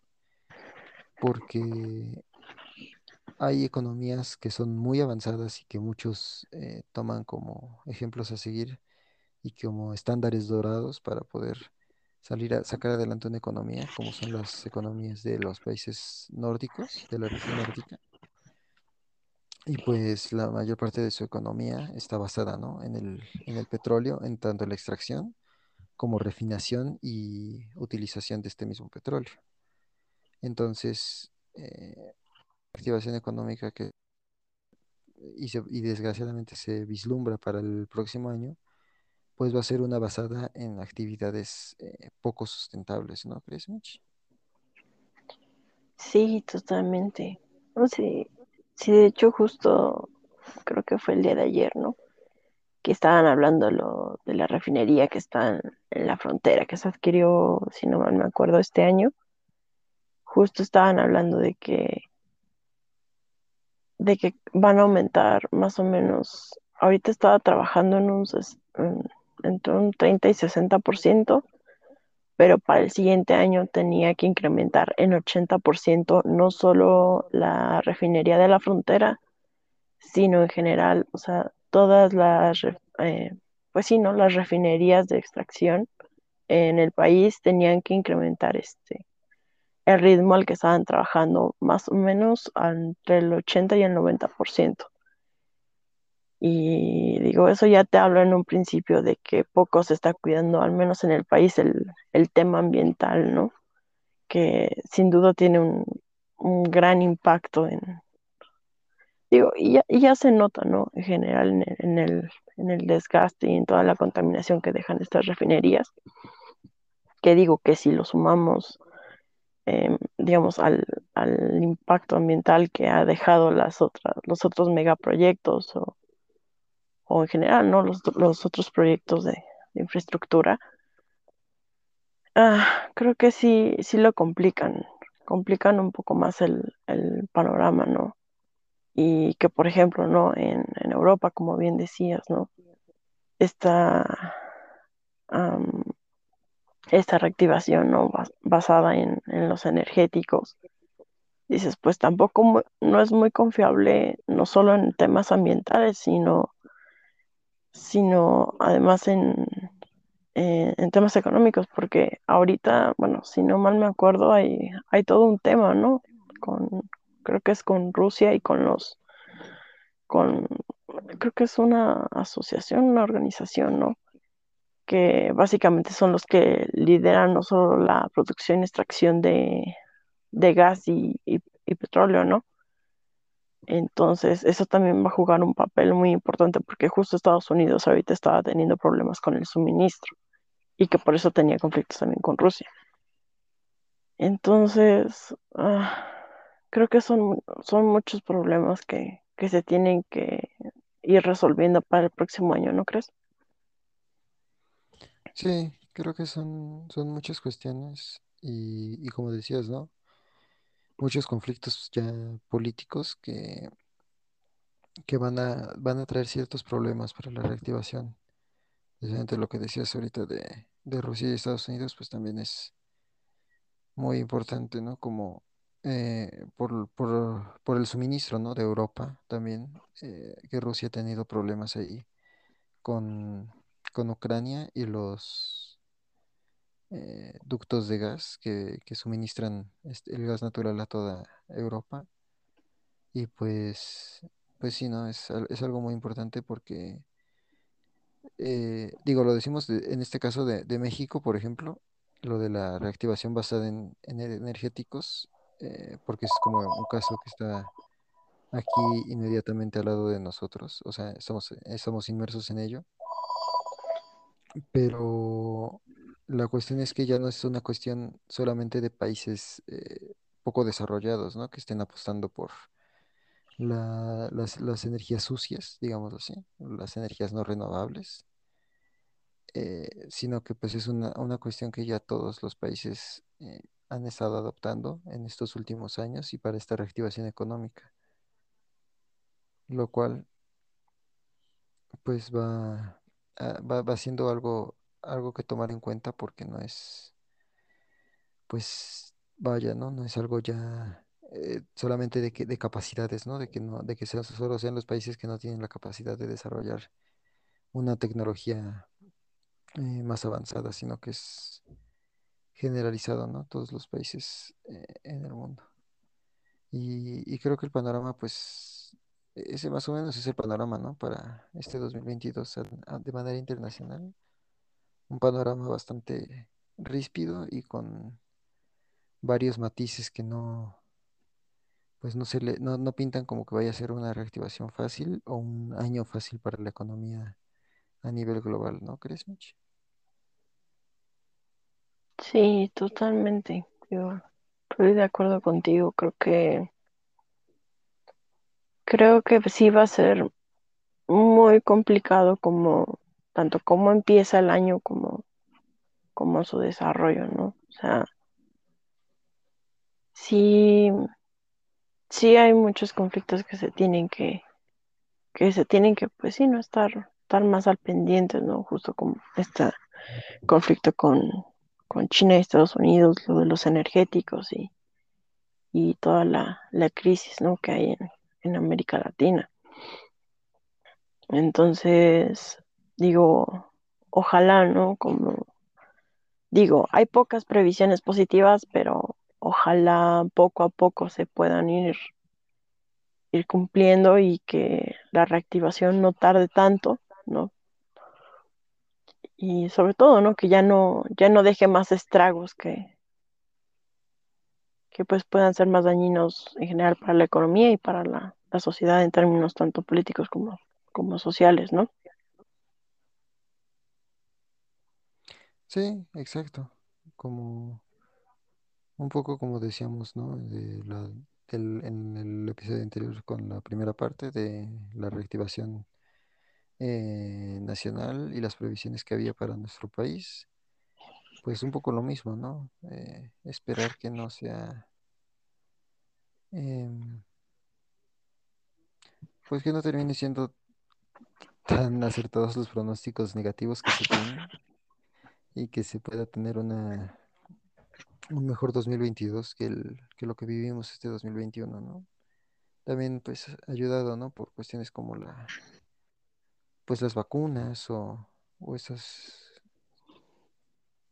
porque hay economías que son muy avanzadas y que muchos eh, toman como ejemplos a seguir y como estándares dorados para poder salir a sacar adelante una economía, como son las economías de los países nórdicos, de la región nórdica Y pues la mayor parte de su economía está basada, ¿no? en el, en el petróleo, en tanto la extracción como refinación y utilización de este mismo petróleo. Entonces, eh, activación económica que y, desgraciadamente se vislumbra para el próximo año, pues va a ser una basada en actividades eh, poco sustentables, ¿no crees, Mitch? Sí, totalmente. No sé, sí, de hecho justo creo que fue el día de ayer, ¿no? Que estaban hablando lo, de la refinería que está en la frontera, que se adquirió, si no mal me acuerdo, este año. Justo estaban hablando de que, de que van a aumentar más o menos, ahorita estaba trabajando en un, entre un 30 y 60%, pero para el siguiente año tenía que incrementar en 80% no solo la refinería de la frontera, sino en general, o sea, todas las, eh, pues sí, ¿no? Las refinerías de extracción en el país tenían que incrementar este, el ritmo al que estaban trabajando, más o menos entre el 80 y el 90%. Y digo, eso ya te hablo en un principio de que poco se está cuidando, al menos en el país, el, el tema ambiental, ¿no? Que sin duda tiene un, un gran impacto en, digo, y ya, se nota, ¿no? En general en el, en el, en el desgaste y en toda la contaminación que dejan estas refinerías, que digo que si lo sumamos, eh, digamos, al, al impacto ambiental que ha dejado las otras, los otros megaproyectos o, o en general, ¿no? Los, los otros proyectos de, de infraestructura, ah, creo que sí, sí lo complican, complican un poco más el, el panorama, ¿no? Y que, por ejemplo, ¿no? En, en Europa, como bien decías, ¿no? Está, am, esta reactivación, ¿no? Bas- basada en, en los energéticos. Dices, pues tampoco no es muy confiable, no solo en temas ambientales, sino, sino además en, en temas económicos, porque ahorita, bueno, si no mal me acuerdo, hay, hay todo un tema, ¿no? Con, creo que es con Rusia y con los, con, creo que es una asociación, una organización, ¿no? Que básicamente son los que lideran no solo la producción y extracción de, de gas y, y- petróleo, ¿no? Entonces, eso también va a jugar un papel muy importante porque justo Estados Unidos ahorita estaba teniendo problemas con el suministro y que por eso tenía conflictos también con Rusia. Entonces, ah, creo que son, son muchos problemas que, que se tienen que ir resolviendo para el próximo año, ¿no crees? Sí, creo que son, son muchas cuestiones y, y como decías, ¿no? Muchos conflictos ya políticos que, que van a, van a traer ciertos problemas para la reactivación. Precisamente lo que decías ahorita de, de Rusia y Estados Unidos, pues también es muy importante, ¿no? Como eh, por, por, por el suministro, ¿no? De Europa también, eh, que Rusia ha tenido problemas ahí con, con Ucrania y los eh, ductos de gas que, que suministran este- el gas natural a toda Europa. Y pues, pues sí, ¿no? Es, es algo muy importante porque, eh, digo, lo decimos de- en este caso de, de México, por ejemplo, lo de la reactivación basada en, en energéticos, eh, porque es como un caso que está aquí inmediatamente al lado de nosotros, o sea, estamos, estamos inmersos en ello. Pero la cuestión es que ya no es una cuestión solamente de países eh, poco desarrollados, ¿no? Que estén apostando por la- las, las energías sucias, digamos así, las energías no renovables, eh, sino que pues es una, una cuestión que ya todos los países eh, han estado adoptando en estos últimos años y para esta reactivación económica, lo cual pues va, ah, va, va siendo algo, algo que tomar en cuenta porque no es pues vaya, ¿no? No es algo ya eh, solamente de que de capacidades, ¿no? De que no, de que sea- solo sean los países que no tienen la capacidad de desarrollar una tecnología eh, más avanzada, sino que es generalizado, ¿no? Todos los países eh, en el mundo. Y, y creo que el panorama, pues, ese más o menos es el panorama, ¿no? Para este 2022 a- a- de manera internacional. Un panorama bastante ríspido y con varios matices que no pues no se le, no, no pintan como que vaya a ser una reactivación fácil o un año fácil para la economía a nivel global, ¿no crees, Mitch? Sí, totalmente. Yo estoy de acuerdo contigo. Creo que, creo que sí va a ser muy complicado como, tanto cómo empieza el año como, como su desarrollo, ¿no? O sea, sí, sí hay muchos conflictos que se tienen que, que se tienen que, pues sí, no estar, estar más al pendiente, ¿no? Justo como este conflicto con, con China y Estados Unidos, lo de los energéticos y, y toda la, la crisis, ¿no? que hay en, en América Latina. Entonces, digo, ojalá, ¿no? Como digo, hay pocas previsiones positivas, pero ojalá poco a poco se puedan ir, cumpliendo y que la reactivación no tarde tanto, ¿no? Y sobre todo, ¿no? Que ya no, ya no deje más estragos que, que pues puedan ser más dañinos en general para la economía y para la, la sociedad en términos tanto políticos como, como sociales, ¿no? Sí, exacto. Como un poco como decíamos, ¿no? En el episodio anterior con la primera parte de la reactivación eh, nacional y las previsiones que había para nuestro país, pues un poco lo mismo, ¿no? Eh, esperar que no sea, em, pues que no termine siendo tan acertados los pronósticos negativos que se tienen y que se pueda tener una, un mejor 2022 que, el, que lo que vivimos este 2021, ¿no? También pues ayudado, ¿no? Por cuestiones como la, pues las vacunas o, o esas,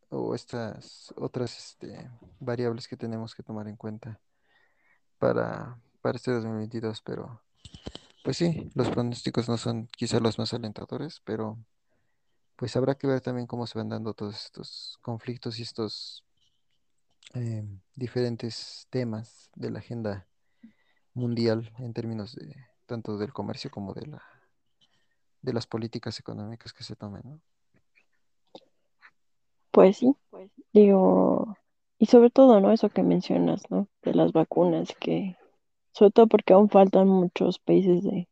o estas otras este, variables que tenemos que tomar en cuenta para, para este 2022, pero pues sí, los pronósticos no son quizá los más alentadores, pero pues habrá que ver también cómo se van dando todos estos conflictos y estos eh, diferentes temas de la agenda mundial en términos de tanto del comercio como de la, de las políticas económicas que se tomen, ¿no? Pues sí, digo, y sobre todo, ¿no? Eso que mencionas, ¿no? De las vacunas, que sobre todo porque aún faltan muchos países de,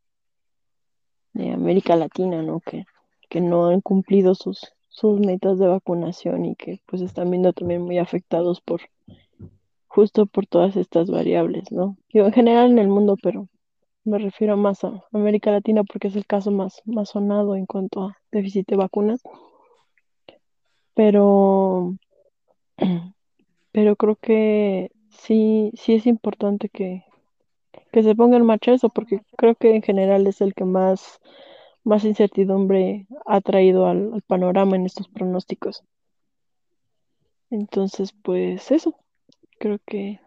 de América Latina, ¿no? Que, que no han cumplido sus, sus metas de vacunación y que pues están viendo también muy afectados por justo por todas estas variables, ¿no? Digo, en general en el mundo, pero me refiero más a América Latina porque es el caso más, más sonado en cuanto a déficit de vacunas, pero, pero creo que sí, sí es importante que, que se ponga en marcha eso, porque creo que en general es el que más, más incertidumbre ha traído al, al panorama en estos pronósticos. Entonces, pues eso, creo que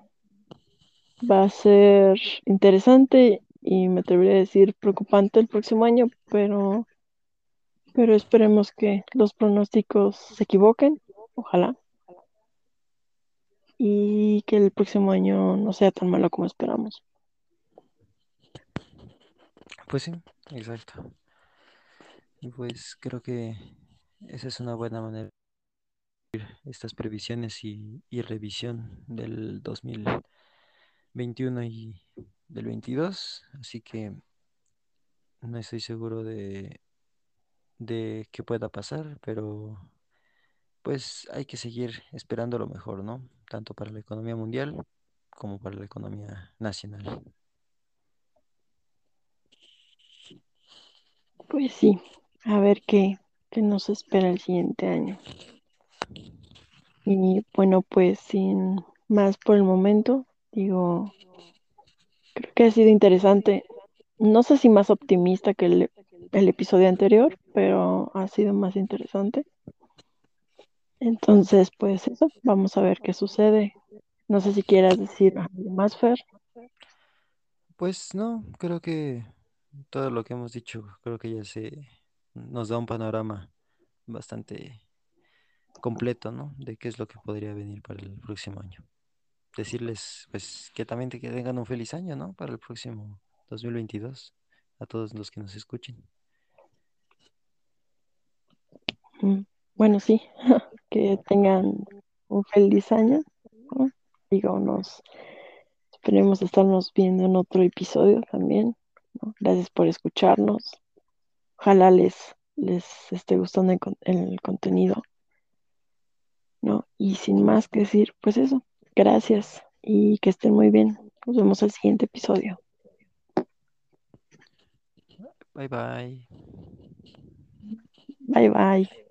va a ser interesante y me atrevería a decir preocupante el próximo año, pero, pero esperemos que los pronósticos se equivoquen, ojalá, y que el próximo año no sea tan malo como esperamos. Pues sí, exacto. Y pues creo que esa es una buena manera de estas previsiones y, y revisión del 2021 y del 22. Así que no estoy seguro de, de qué pueda pasar, pero pues hay que seguir esperando lo mejor, ¿no? Tanto para la economía mundial como para la economía nacional. Pues sí, a ver qué, qué nos espera el siguiente año. Y bueno, pues sin más por el momento, digo, creo que ha sido interesante. No sé si más optimista que el, el episodio anterior, pero ha sido más interesante. Entonces, pues eso, vamos a ver qué sucede. No sé si quieras decir algo más, Fer. Pues no, creo que todo lo que hemos dicho, creo que ya se nos da un panorama bastante completo, ¿no? De qué es lo que podría venir para el próximo año. Decirles, pues, que también que tengan un feliz año, ¿no? Para el próximo 2022, a todos los que nos escuchen. Mm, Bueno, sí, que tengan un feliz año, ¿no? Digo, nos esperemos estarnos viendo en otro episodio también, ¿no? Gracias por escucharnos. Ojalá les, les esté gustando el contenido, ¿no? Y sin más que decir, pues eso, gracias y que estén muy bien. Nos vemos al siguiente episodio. Bye bye. Bye bye.